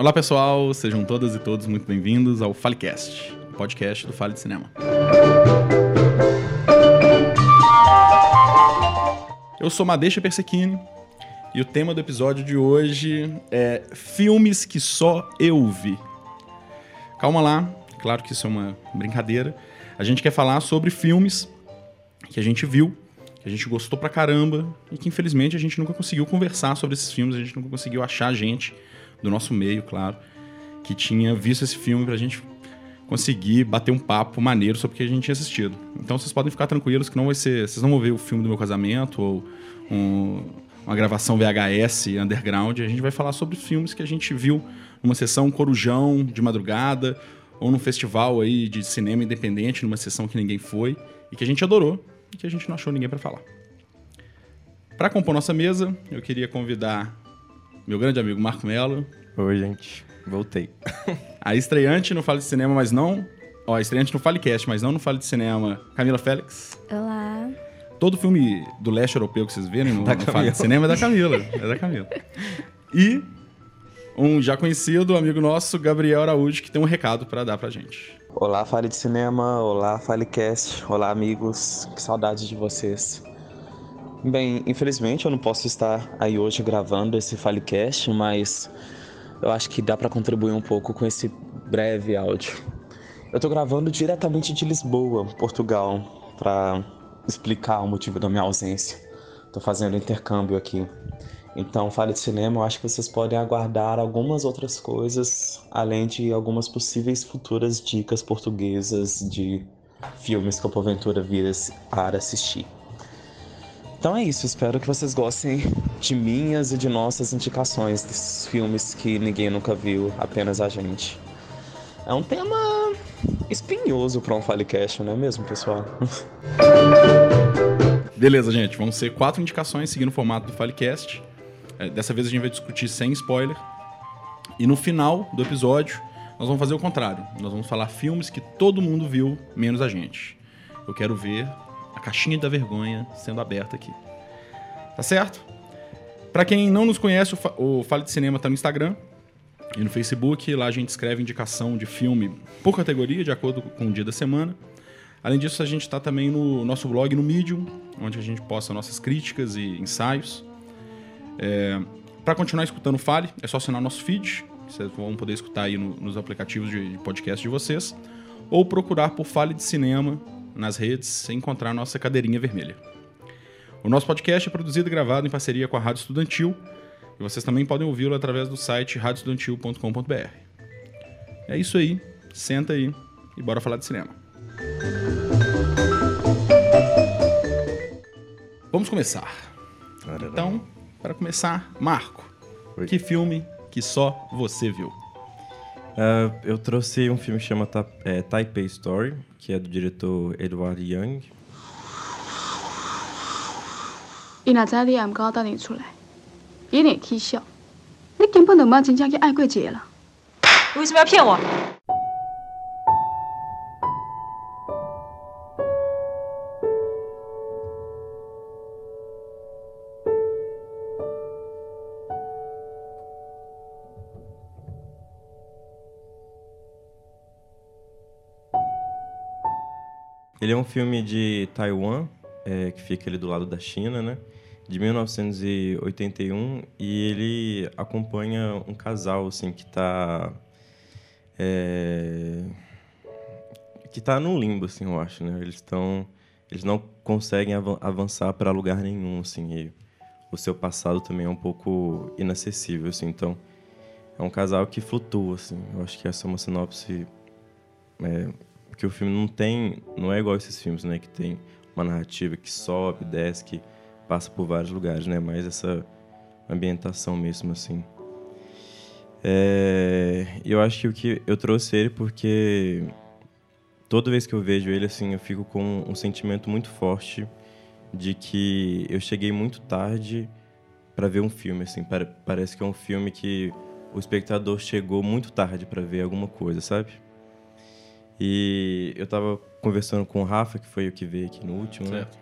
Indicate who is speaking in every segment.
Speaker 1: Olá pessoal, sejam todas e todos muito bem-vindos ao Falecast, podcast do Fale de Cinema. Eu sou Madeixa Persequini e o tema do episódio de hoje é filmes que só eu vi. Calma lá, claro que isso é uma brincadeira. A gente quer falar sobre filmes que a gente viu, que a gente gostou pra caramba e que infelizmente a gente nunca conseguiu conversar sobre esses filmes, a gente nunca conseguiu achar gente do nosso meio, claro, que tinha visto esse filme pra gente conseguir bater um papo maneiro sobre o que a gente tinha assistido. Então vocês podem ficar tranquilos que não vai ser. Vocês não vão ver o filme do meu casamento ou um, uma gravação VHS underground. A gente vai falar sobre filmes que a gente viu numa sessão Corujão de madrugada ou num festival aí de cinema independente, numa sessão que ninguém foi e que a gente adorou e que a gente não achou ninguém para falar. Para compor nossa mesa, eu queria convidar meu grande amigo Marco Melo.
Speaker 2: Oi, gente. Voltei.
Speaker 1: A estreante no Fale de Cinema, mas não. Ó, a estreante no Falecast, mas não no Fale de Cinema, Camila Félix.
Speaker 3: Olá.
Speaker 1: Todo filme do leste europeu que vocês verem no, no Fale de Cinema é da Camila. É da Camila. E um já conhecido amigo nosso, Gabriel Araújo, que tem um recado para dar pra gente.
Speaker 4: Olá, Fale de Cinema, olá, Falecast, olá, amigos, que saudades de vocês. Bem, infelizmente eu não posso estar aí hoje gravando esse Falecast, mas eu acho que dá para contribuir um pouco com esse breve áudio. Eu tô gravando diretamente de Lisboa, Portugal, para explicar o motivo da minha ausência. Tô fazendo intercâmbio aqui. Então, Fale de Cinema, eu acho que vocês podem aguardar algumas outras coisas, além de algumas possíveis futuras dicas portuguesas de filmes que eu porventura vir a assistir. Então é isso, espero que vocês gostem de minhas e de nossas indicações desses filmes que ninguém nunca viu, apenas a gente. É um tema espinhoso para um Falecast, não é mesmo, pessoal?
Speaker 1: Beleza, gente. Vão ser quatro indicações seguindo o formato do Falecast. É, dessa vez a gente vai discutir sem spoiler. E no final do episódio, nós vamos fazer o contrário. Nós vamos falar filmes que todo mundo viu, menos a gente. Eu quero ver a caixinha da vergonha sendo aberta aqui. Tá certo? Pra quem não nos conhece, o Fa- o Fale de Cinema tá no Instagram e no Facebook. Lá a gente escreve indicação de filme por categoria, de acordo com o dia da semana. Além disso, a gente está também no nosso blog no Medium, onde a gente posta nossas críticas e ensaios. Para continuar escutando o Fale, é só assinar nosso feed, vocês vão poder escutar aí no- nos aplicativos de podcast de vocês, ou procurar por Fale de Cinema nas redes e encontrar nossa cadeirinha vermelha. O nosso podcast é produzido e gravado em parceria com a Rádio Estudantil, e vocês também podem ouvi-lo através do site radioestudantil.com.br. É isso aí, senta aí e bora falar de cinema. Vamos começar. Então, para começar, Marco,
Speaker 2: Oi.
Speaker 1: que filme que só você viu?
Speaker 2: Ah, eu trouxe um filme que chama Ta é, Taipei Story, que é do diretor Edward Young. Ele é um filme de Taiwan, é, que fica ali do lado da China, né? De 1981 e ele acompanha um casal assim que tá é, que tá num limbo assim, eu acho, né? Eles estão eles não conseguem avan- avançar para lugar nenhum assim, e o seu passado também é um pouco inacessível assim, então é um casal que flutua assim. Eu acho que essa é uma sinopse é, porque o filme não tem, não é igual esses filmes, né, que tem uma narrativa que sobe, desce, que passa por vários lugares, né, mas essa ambientação mesmo assim. É, eu acho que o que eu trouxe ele porque toda vez que eu vejo ele assim, eu fico com um sentimento muito forte de que eu cheguei muito tarde para ver um filme assim, pare- parece que é um filme que o espectador chegou muito tarde para ver alguma coisa, sabe? E eu tava conversando com o Rafa, que foi o que veio aqui no último, né?
Speaker 1: Certo.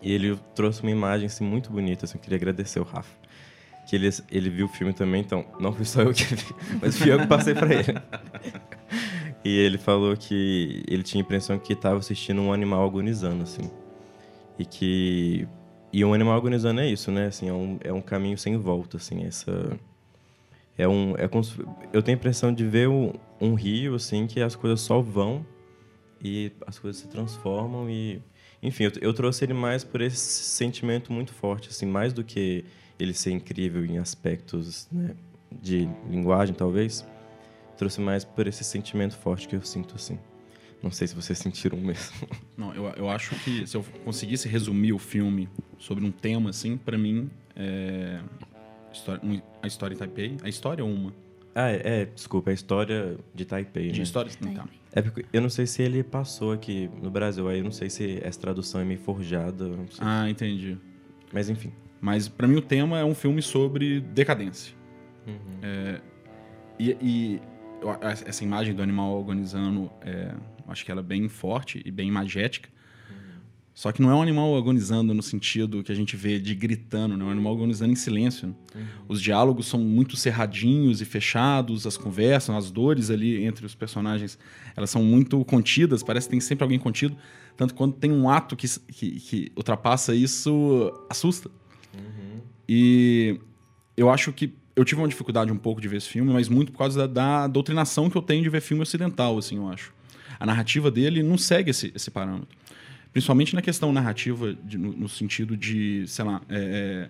Speaker 2: E ele trouxe uma imagem assim, muito bonita, assim, eu queria agradecer o Rafa. que ele, ele viu o filme também, então não fui só eu que vi, mas fui eu que passei para ele. e ele falou que ele tinha a impressão que estava assistindo um animal agonizando, assim. E que e um animal agonizando é isso, né? Assim, é um, é um caminho sem volta, assim, essa é um é eu tenho a impressão de ver um rio assim que as coisas só vão e as coisas se transformam e enfim, eu, eu trouxe ele mais por esse sentimento muito forte, assim, mais do que ele ser incrível em aspectos né, de linguagem, talvez. Trouxe mais por esse sentimento forte que eu sinto, assim. Não sei se vocês sentiram mesmo.
Speaker 1: Não, eu, eu acho que se eu conseguisse resumir o filme sobre um tema, assim, para mim, é... História, a história em Taipei. A história é uma.
Speaker 2: Ah, é, é desculpa, a história de Taipei,
Speaker 1: De
Speaker 2: né?
Speaker 1: história... Tá.
Speaker 2: É porque eu não sei se ele passou aqui no Brasil, aí eu não sei se essa tradução é meio forjada, eu não sei.
Speaker 1: Ah, entendi.
Speaker 2: Mas enfim.
Speaker 1: Mas para mim o tema é um filme sobre decadência.
Speaker 2: Uhum.
Speaker 1: É, e, e essa imagem do animal agonizando, é, eu acho que ela é bem forte e bem imagética. Só que não é um animal agonizando no sentido que a gente vê de gritando, né? é um animal agonizando em silêncio. né? Os diálogos são muito cerradinhos e fechados, as conversas, as dores ali entre os personagens, elas são muito contidas, parece que tem sempre alguém contido. Tanto quando tem um ato que, que, que ultrapassa isso, assusta. E eu acho que eu tive uma dificuldade um pouco de ver esse filme, mas muito por causa da, da doutrinação que eu tenho de ver filme ocidental, assim, eu acho. A narrativa dele não segue esse, esse parâmetro. Principalmente na questão narrativa, de- no, no sentido de, sei lá, é, é,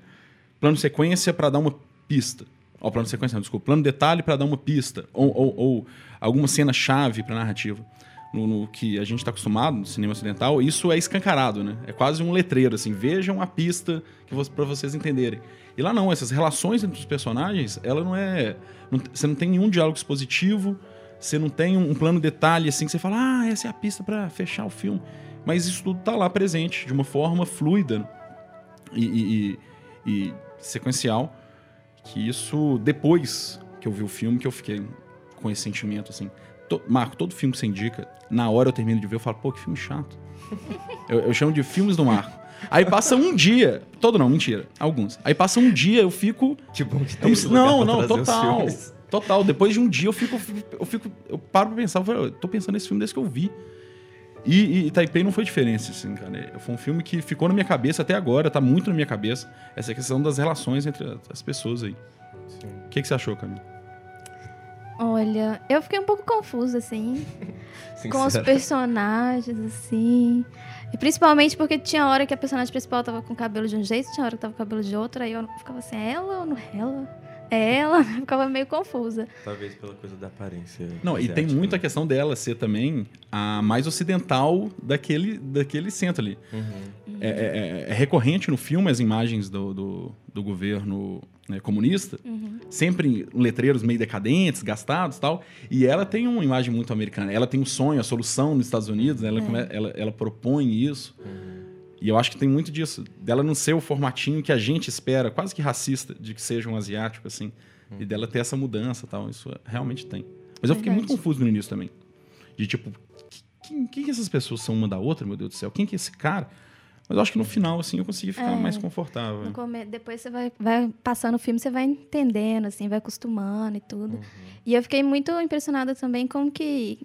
Speaker 1: plano sequência para dar uma pista. Ó, plano sequência, não, desculpa. Plano detalhe para dar uma pista. Ou, ou, ou alguma cena-chave para narrativa. No, no que a gente está acostumado no cinema ocidental, isso é escancarado, né? É quase um letreiro, assim. Vejam a pista que para vocês entenderem. E lá não, essas relações entre os personagens, ela não é. não- você não tem nenhum diálogo expositivo, você não tem um, um plano detalhe assim que você fala, ah, essa é a pista para fechar o filme. Mas isso tudo tá lá presente, de uma forma fluida e, e- e- sequencial. Que isso, depois que eu vi o filme, que eu fiquei com esse sentimento assim. To- Marco, todo filme que você indica, na hora eu termino de ver, eu falo, pô, que filme chato. eu, eu chamo de filmes do Marco. Aí passa um dia. Todo não, mentira. Alguns. Aí passa um dia, eu fico.
Speaker 2: Que bom que
Speaker 1: Eu
Speaker 2: tem lugar
Speaker 1: não, não, total. Total. Depois de um dia eu fico. Eu fico. Eu paro pra pensar, eu, falo, eu tô pensando nesse filme desde que eu vi. E, e Taipei não foi diferente, assim, cara. Foi um filme que ficou na minha cabeça até agora, tá muito na minha cabeça. Essa questão das relações entre as pessoas aí. O que, que você achou, Camila?
Speaker 3: Olha, eu fiquei um pouco confusa, assim, com os personagens, assim. E principalmente porque tinha hora que a personagem principal tava com o cabelo de um jeito, tinha hora que tava com o cabelo de outro, aí eu ficava assim, é ela ou não é ela? É ela? Ficava meio confusa.
Speaker 2: Talvez pela coisa da aparência.
Speaker 1: Não, e tem muito a
Speaker 2: né?
Speaker 1: questão dela ser também a mais ocidental daquele, daquele centro ali.
Speaker 2: Uhum.
Speaker 1: É, é- é recorrente no filme as imagens do, do, do governo né, comunista, sempre em letreiros meio decadentes, gastados e tal. E ela tem uma imagem muito americana. Ela tem um sonho, a solução nos Estados Unidos, né, ela, come- ela, ela propõe isso. E eu acho que tem muito disso, dela não ser o formatinho que a gente espera, quase que racista, de que seja um asiático, assim. E dela ter essa mudança e tal. Isso realmente tem. Mas eu fiquei muito confuso no início também. De tipo, quem, quem que essas pessoas são uma da outra, meu Deus do céu? Quem que é esse cara? Mas eu acho que no final, assim, eu consegui ficar
Speaker 3: É.
Speaker 1: mais confortável.
Speaker 3: Come- Depois você vai, vai passando o filme, você vai entendendo, assim, vai acostumando e tudo. E eu fiquei muito impressionada também com que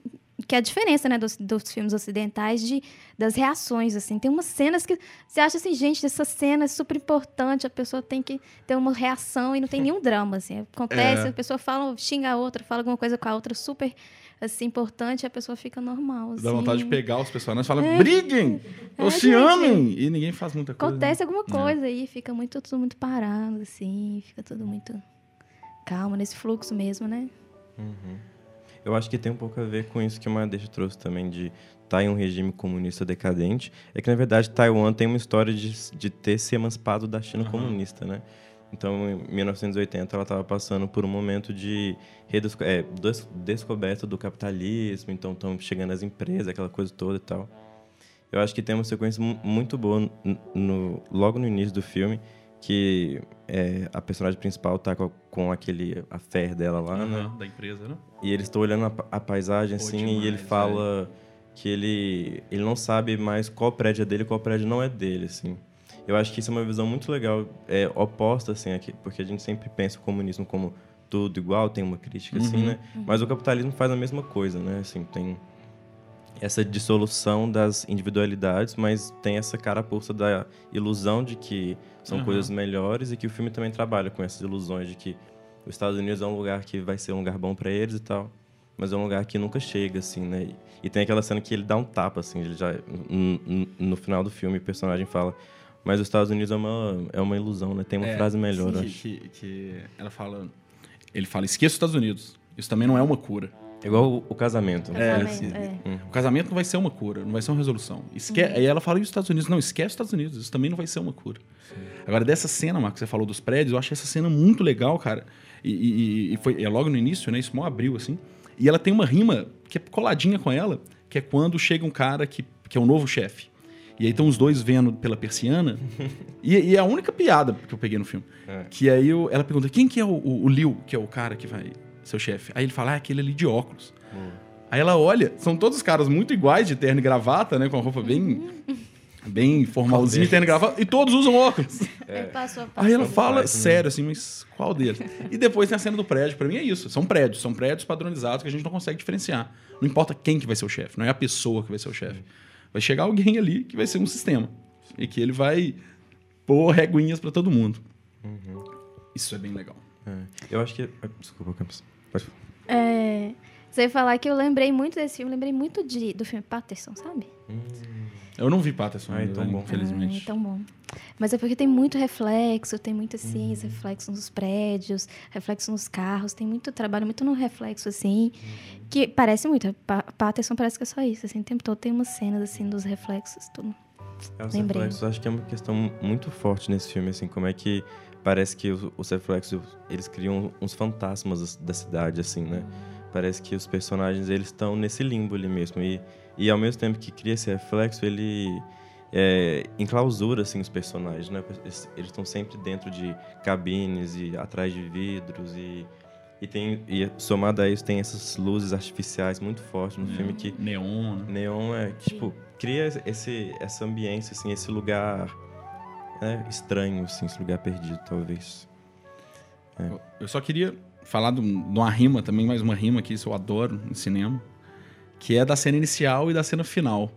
Speaker 3: que é a diferença, né, dos, dos filmes ocidentais de das reações, assim. Tem umas cenas que você acha assim, gente, essa cena é super importante, a pessoa tem que ter uma reação e não tem nenhum drama, assim. Acontece,
Speaker 1: É.
Speaker 3: a pessoa fala, xinga a outra, fala alguma coisa com a outra super assim importante, a pessoa fica normal, assim.
Speaker 1: Dá vontade de pegar os personagens e falar,
Speaker 3: É.
Speaker 1: briguem! Ou
Speaker 3: É,
Speaker 1: se
Speaker 3: gente.
Speaker 1: amem! E ninguém faz muita coisa.
Speaker 3: Acontece
Speaker 1: né?
Speaker 3: alguma coisa aí, fica muito, tudo muito parado, assim, fica tudo muito calmo, nesse fluxo mesmo, né?
Speaker 2: Eu acho que tem um pouco a ver com isso que o Madeixa trouxe também, de estar em um regime comunista decadente. É que, na verdade, Taiwan tem uma história de, de ter se emancipado da China comunista, né? Então, em 1980, ela estava passando por um momento de redesco é, des- descoberta do capitalismo, então estão chegando as empresas, aquela coisa toda e tal. Eu acho que tem uma sequência mu- muito boa no- logo no início do filme, que é, a personagem principal tá com, com aquele a fé dela lá, né?
Speaker 1: Aham, Da empresa, né?
Speaker 2: E eles estão olhando a, a paisagem
Speaker 1: Pô,
Speaker 2: assim
Speaker 1: demais,
Speaker 2: e ele fala que ele ele não sabe mais qual prédio é dele e qual prédio não é dele, assim. Eu acho que isso é uma visão muito legal, é, oposta, assim, aqui, porque a gente sempre pensa o comunismo como tudo igual, tem uma crítica, assim,
Speaker 1: Uhum.
Speaker 2: né? Mas o capitalismo faz a mesma coisa, né? Assim, tem essa dissolução das individualidades, mas tem essa carapuça da ilusão de que são
Speaker 1: Aham.
Speaker 2: coisas melhores e que o filme também trabalha com essas ilusões de que os Estados Unidos é um lugar que vai ser um lugar bom para eles e tal, mas é um lugar que nunca chega, assim, né? E, tem aquela cena que ele dá um tapa, assim, ele já no, final do filme o personagem fala, mas os Estados Unidos é uma é uma ilusão, né? Tem uma
Speaker 1: É,
Speaker 2: frase melhor,
Speaker 1: que,
Speaker 2: acho.
Speaker 1: que, que ela fala. Ele fala, esqueça os Estados Unidos. Isso também não é uma cura.
Speaker 2: É igual o, o casamento.
Speaker 3: Casamento,
Speaker 2: Assim,
Speaker 3: é.
Speaker 1: O casamento não vai ser uma cura, não vai ser uma resolução. Esque...
Speaker 3: Uhum.
Speaker 1: Aí ela fala, e os Estados Unidos? Não, esquece os Estados Unidos, isso também não vai ser uma cura. Agora, dessa cena, Marco, que você falou dos prédios, eu achei essa cena muito legal, cara. E, e- e foi é logo no início, né? Isso mal abriu, assim. E ela tem uma rima que é coladinha com ela, que é quando chega um cara que, que é o novo chefe. E aí estão os dois vendo pela persiana. e, e é a única piada que eu peguei no filme.
Speaker 2: É.
Speaker 1: Que aí eu- ela pergunta, quem que é o, o, o Liu, que é o cara que vai ser o chefe? Aí ele fala, ah, é aquele ali de óculos. Aí ela olha, são todos caras muito iguais de terno e gravata, né? Com a roupa bem, bem formalzinha, terno e gravata, e todos usam óculos.
Speaker 3: Aí passou a
Speaker 1: Aí ela fala
Speaker 2: né?
Speaker 1: sério, assim, mas qual deles? E depois tem a cena do prédio. Pra mim é isso. São prédios. São prédios padronizados que a gente não consegue diferenciar. Não importa quem que vai ser o chefe. Não é a pessoa que vai ser o chefe. Vai chegar alguém ali que vai ser um sistema. E que ele vai pôr reguinhas pra todo mundo. Isso é bem legal.
Speaker 2: É. Eu acho que. ah, Desculpa, Campos. Pode falar.
Speaker 3: É, você ia falar que eu lembrei muito desse filme, lembrei muito de, do filme Patterson, sabe?
Speaker 1: Eu não vi Patterson
Speaker 2: Ah,
Speaker 1: ainda,
Speaker 2: então
Speaker 1: né,
Speaker 2: bom.
Speaker 1: infelizmente.
Speaker 3: Ah, tão bom. Mas é porque tem muito reflexo, tem muito assim, esse reflexo nos prédios, reflexo nos carros, tem muito trabalho, muito no reflexo, assim, que parece muito. Pa Patterson parece que é só isso, assim, o tempo todo tem umas cenas, assim, dos reflexos, tudo.
Speaker 2: É, os
Speaker 3: Lembrei.
Speaker 2: reflexos, acho que é uma questão muito forte nesse filme, assim, como é que parece que os, os reflexos, eles criam uns fantasmas da cidade, assim, né? Parece que os personagens, eles estão nesse limbo ali mesmo, e, e ao mesmo tempo que cria esse reflexo, ele é, enclausura, assim, os personagens, né? Eles estão sempre dentro de cabines e atrás de vidros e... E, tem, e somado a isso, tem essas luzes artificiais muito fortes no filme que
Speaker 1: Neon, né?
Speaker 2: Neon é, que, tipo, cria esse, essa ambiência, assim, esse lugar né, estranho, assim, esse lugar perdido, talvez.
Speaker 1: Eu- Eu só queria falar de um- uma rima também, mais uma rima que isso eu adoro em cinema, que é da cena inicial e da cena final.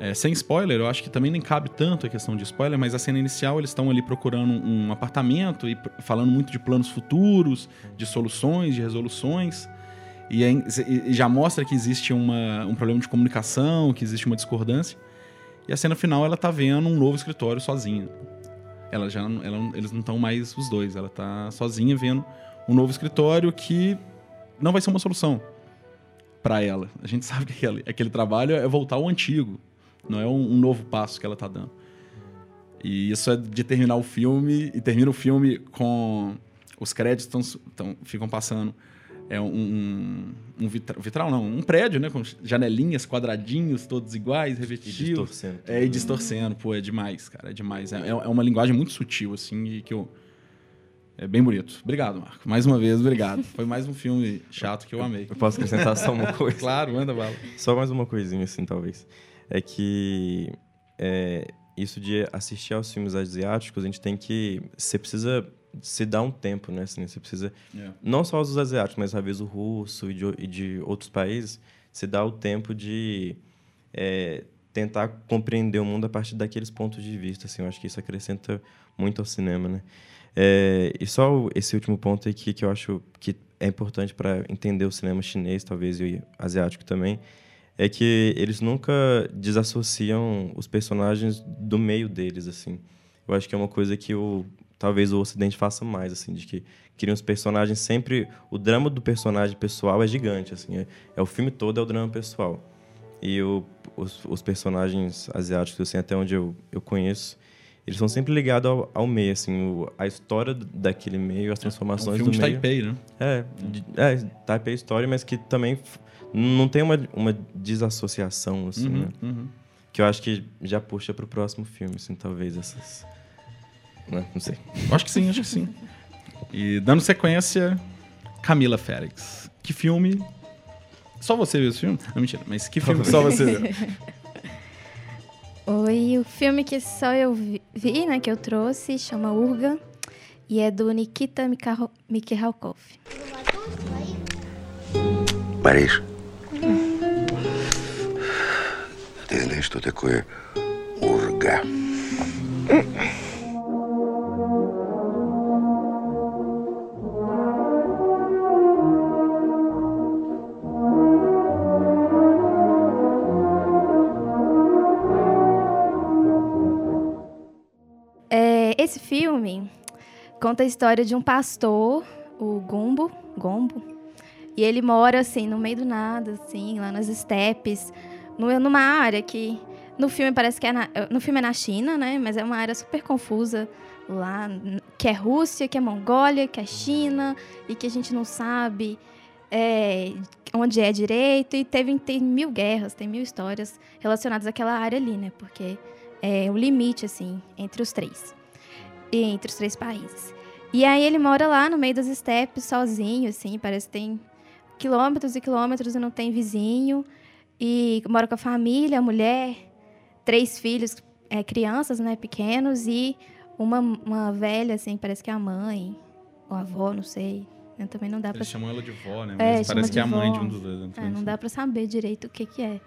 Speaker 1: É, sem spoiler, eu acho que também nem cabe tanto a questão de spoiler, mas a cena inicial eles estão ali procurando um apartamento e falando muito de planos futuros, de soluções, de resoluções. E, aí- e já mostra que existe uma- um problema de comunicação, que existe uma discordância. E a cena final ela tá vendo um novo escritório sozinha. Ela já ela eles não estão mais os dois, ela tá sozinha vendo um novo escritório que não vai ser uma solução para ela. A gente sabe que aquele, aquele trabalho é voltar ao antigo, não é um, um novo passo que ela tá dando. E isso é de terminar o filme e termina o filme com os créditos tão, tão- ficam passando é um, um, um vitra- vitral não, um prédio, né, com janelinhas, quadradinhos, todos iguais,
Speaker 2: E
Speaker 1: revestidos.
Speaker 2: distorcendo.
Speaker 1: É, e distorcendo, pô, é demais, cara, é demais. É, é uma linguagem muito sutil, assim, e que eu... É bem bonito. Obrigado, Marco. Mais uma vez, obrigado. Foi mais um filme chato que eu amei.
Speaker 2: Eu posso acrescentar só uma coisa?
Speaker 1: Claro, manda bala.
Speaker 2: Só mais uma coisinha, assim, talvez. É que é, isso de assistir aos filmes asiáticos, a gente tem que... Você precisa se dar um tempo, né? Assim, você precisa...
Speaker 1: É.
Speaker 2: não só os asiáticos, mas talvez o russo e de, e de outros países, se dá o tempo de é, tentar compreender o mundo a partir daqueles pontos de vista. Assim, eu acho que isso acrescenta muito ao cinema, né? É, e só esse último ponto aqui que eu acho que é importante para entender o cinema chinês, talvez e asiático também, é que eles nunca desassociam os personagens do meio deles, assim. Eu acho que é uma coisa que o talvez o Ocidente faça mais, assim, de que criam os personagens sempre o drama do personagem pessoal é gigante, assim, é, é o filme todo é o drama pessoal. E o, os, os personagens asiáticos, assim, até onde eu, eu conheço, eles são sempre ligados ao, ao meio, assim, o, a história daquele meio, as
Speaker 1: É um
Speaker 2: transformações
Speaker 1: filme
Speaker 2: do
Speaker 1: de
Speaker 2: meio.
Speaker 1: Taipei, né?
Speaker 2: É, de- é, Taipei Story, mas que também não tem uma, uma desassociação, assim, né?
Speaker 1: Uhum, uhum.
Speaker 2: Que eu acho que já puxa pro próximo filme, assim, talvez essas... Né? Não sei.
Speaker 1: Eu Acho que sim, acho que sim. E dando sequência, Camila Félix. Que filme... Só você viu esse filme? Não, mentira. Mas que filme só você viu?
Speaker 3: Oi, o filme que só eu vi, vi, né, que eu trouxe, chama Urga, e é do Nikita Mikhail- Mikhalkov.
Speaker 5: Борис, ты знаешь, что такое урга?
Speaker 3: Esse filme conta a história de um pastor, o Gumbo, Gombo, e ele mora assim no meio do nada, assim, lá nas estepes, numa área que no filme parece que é na, no filme é na China, né? Mas é uma área super confusa lá, que é Rússia, que é Mongólia, que é China e que a gente não sabe é, onde é direito e teve tem mil guerras, tem mil histórias relacionadas àquela área ali, né? Porque é o limite assim entre os três, entre os três países. E aí ele mora lá no meio das estepes, sozinho, assim, parece que tem quilômetros e quilômetros e não tem vizinho. E mora com a família, a mulher, três filhos, é, crianças, né, pequenos, e uma, uma velha, assim, parece que é a mãe, ou a avó, não sei. né, Também não dá pra
Speaker 1: Eles chamam ela de vó, né?
Speaker 3: É,
Speaker 1: Mas
Speaker 3: chama
Speaker 1: parece que é a mãe
Speaker 3: vó.
Speaker 1: de um dos dois. né?
Speaker 3: é, não dá pra saber direito o que que é.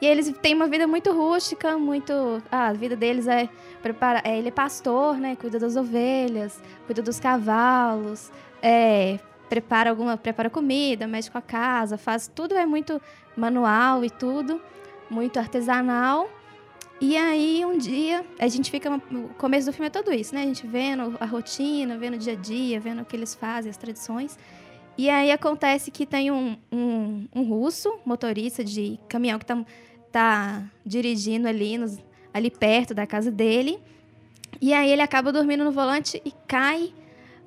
Speaker 3: E eles têm uma vida muito rústica, muito... Ah, a vida deles é... Prepara... é ele é pastor, né? Cuida das ovelhas, cuida dos cavalos, é, prepara alguma... Prepara comida, mexe com a casa, faz... Tudo é muito manual e tudo, muito artesanal. E aí, um dia, a gente fica... O começo do filme é tudo isso, né? A gente vendo a rotina, vendo o dia a dia, vendo o que eles fazem, as tradições. E aí acontece que tem um, um, um russo, motorista de caminhão, que tá, tá dirigindo ali, nos- ali perto da casa dele. E aí ele acaba dormindo no volante e cai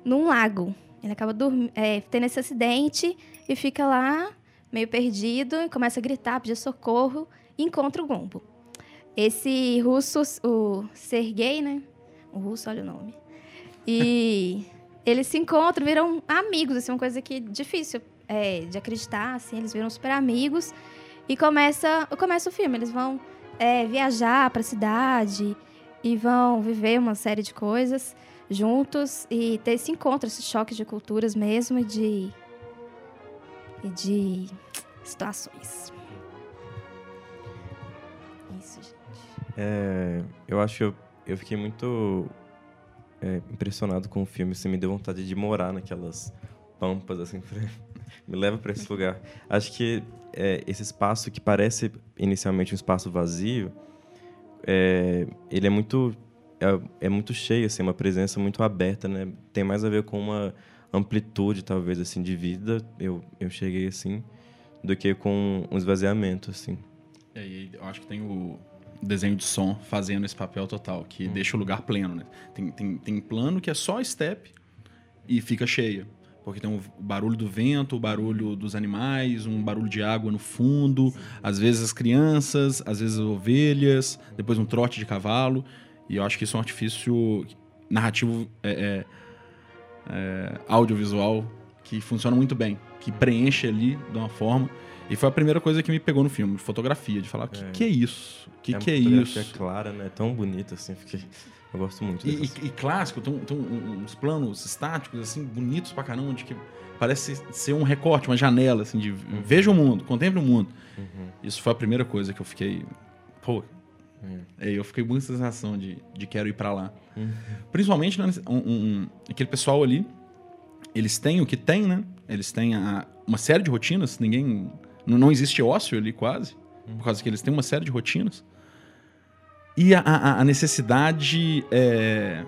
Speaker 3: num lago. Ele acaba é, tendo esse acidente e fica lá, meio perdido, e começa a gritar, pedir socorro, e encontra o Gombo. Esse russo, o Sergei, né? O russo, olha o nome. E eles se encontram, viram amigos, assim, uma coisa que é difícil é, de acreditar, assim, eles viram super amigos. E começa, começa o filme, eles vão é, viajar para a cidade e vão viver uma série de coisas juntos e ter esse encontro, esse choque de culturas mesmo e de, e de situações. Isso, gente.
Speaker 2: É, eu acho que eu, eu fiquei muito é, impressionado com o filme. Você me deu vontade de morar naquelas pampas, assim. me leva para esse lugar. Acho que é, esse espaço que parece inicialmente um espaço vazio, é, ele é muito é, é muito cheio, assim, uma presença muito aberta, né? Tem mais a ver com uma amplitude, talvez, assim, de vida. Eu, eu cheguei assim, do que com um esvaziamento, assim.
Speaker 1: E aí, eu acho que tem o desenho de som fazendo esse papel total, que deixa o lugar pleno, né? Tem, tem, tem plano que é só step e fica cheia. Porque tem o barulho do vento, o barulho dos animais, um barulho de água no fundo, às vezes as crianças, às vezes as ovelhas, depois um trote de cavalo. E eu acho que isso é um artifício narrativo é, é, é, audiovisual que funciona muito bem, que preenche ali de uma forma. E foi a primeira coisa que me pegou no filme, fotografia, de falar, o que,
Speaker 2: É.
Speaker 1: que é isso? O que, que é
Speaker 2: fotografia
Speaker 1: isso?
Speaker 2: clara, né? Tão bonita, assim. Fiquei... Eu gosto muito
Speaker 1: E, e- e clássico, tem, tem uns planos estáticos, assim, bonitos pra caramba, de que parece ser um recorte, uma janela, assim, de veja o mundo, contemple o mundo.
Speaker 2: Uhum.
Speaker 1: Isso foi a primeira coisa que eu fiquei. Pô. É, eu fiquei com muita sensação de, de quero ir pra lá.
Speaker 2: Uhum.
Speaker 1: Principalmente né, um- um- um- aquele pessoal ali, eles têm o que tem, né? Eles têm a- uma série de rotinas, ninguém. Não, não existe ócio ali quase, por causa que eles têm uma série de rotinas. E a, a- a necessidade é,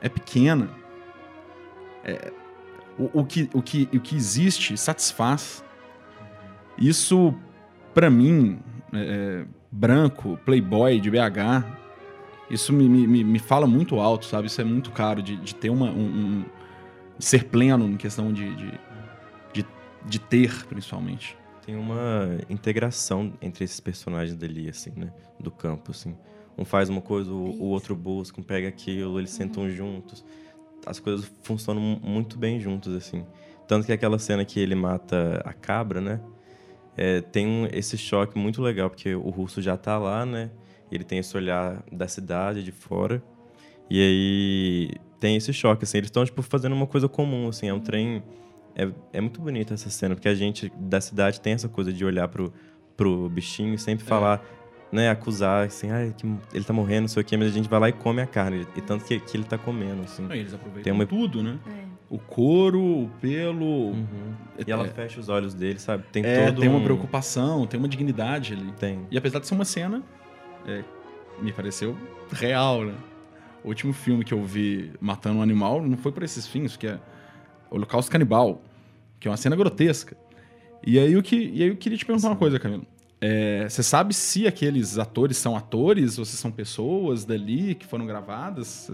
Speaker 1: é pequena. É, o, o que, o, que, o que existe satisfaz. Isso, pra mim, é, branco, playboy de BH, isso me, me, me- fala muito alto, sabe? Isso é muito caro de, de ter uma. Um, um- ser pleno em questão de, de, de, de ter, principalmente.
Speaker 2: Tem uma integração entre esses personagens dali, assim, né? Do campo, assim. Um faz uma coisa, o, o outro busca, um pega aquilo, eles sentam juntos. As coisas funcionam mu- muito bem juntos, assim. Tanto que aquela cena que ele mata a cabra, né? É, tem um- esse choque muito legal, porque o russo já tá lá, né? ele tem esse olhar da cidade, de fora. E aí tem esse choque, assim. Eles estão, tipo, fazendo uma coisa comum, assim. É um trem... É, é muito bonita essa cena, porque a gente da cidade tem essa coisa de olhar pro, pro bichinho e sempre falar... Né, acusar, assim, ah, que ele tá morrendo, não sei o quê, mas a gente vai lá e come a carne. E tanto que, que ele tá comendo, assim.
Speaker 1: Não, eles aproveitam
Speaker 2: Tem uma-
Speaker 1: tudo, né?
Speaker 3: É.
Speaker 1: O couro, o pelo.
Speaker 2: Uhum. E ela
Speaker 1: É,
Speaker 2: fecha os olhos dele, sabe? Tem
Speaker 1: é,
Speaker 2: todo
Speaker 1: tem uma
Speaker 2: um-
Speaker 1: preocupação, tem uma dignidade ali.
Speaker 2: Tem.
Speaker 1: E apesar de ser uma cena, é, me pareceu real, né? O último filme que eu vi matando um animal não foi por esses fins, que é Holocausto Canibal, que é uma cena grotesca. E aí, o que, e aí eu queria te perguntar uma coisa, Camilo. É, você sabe se aqueles atores são atores ou se são pessoas dali que foram gravadas?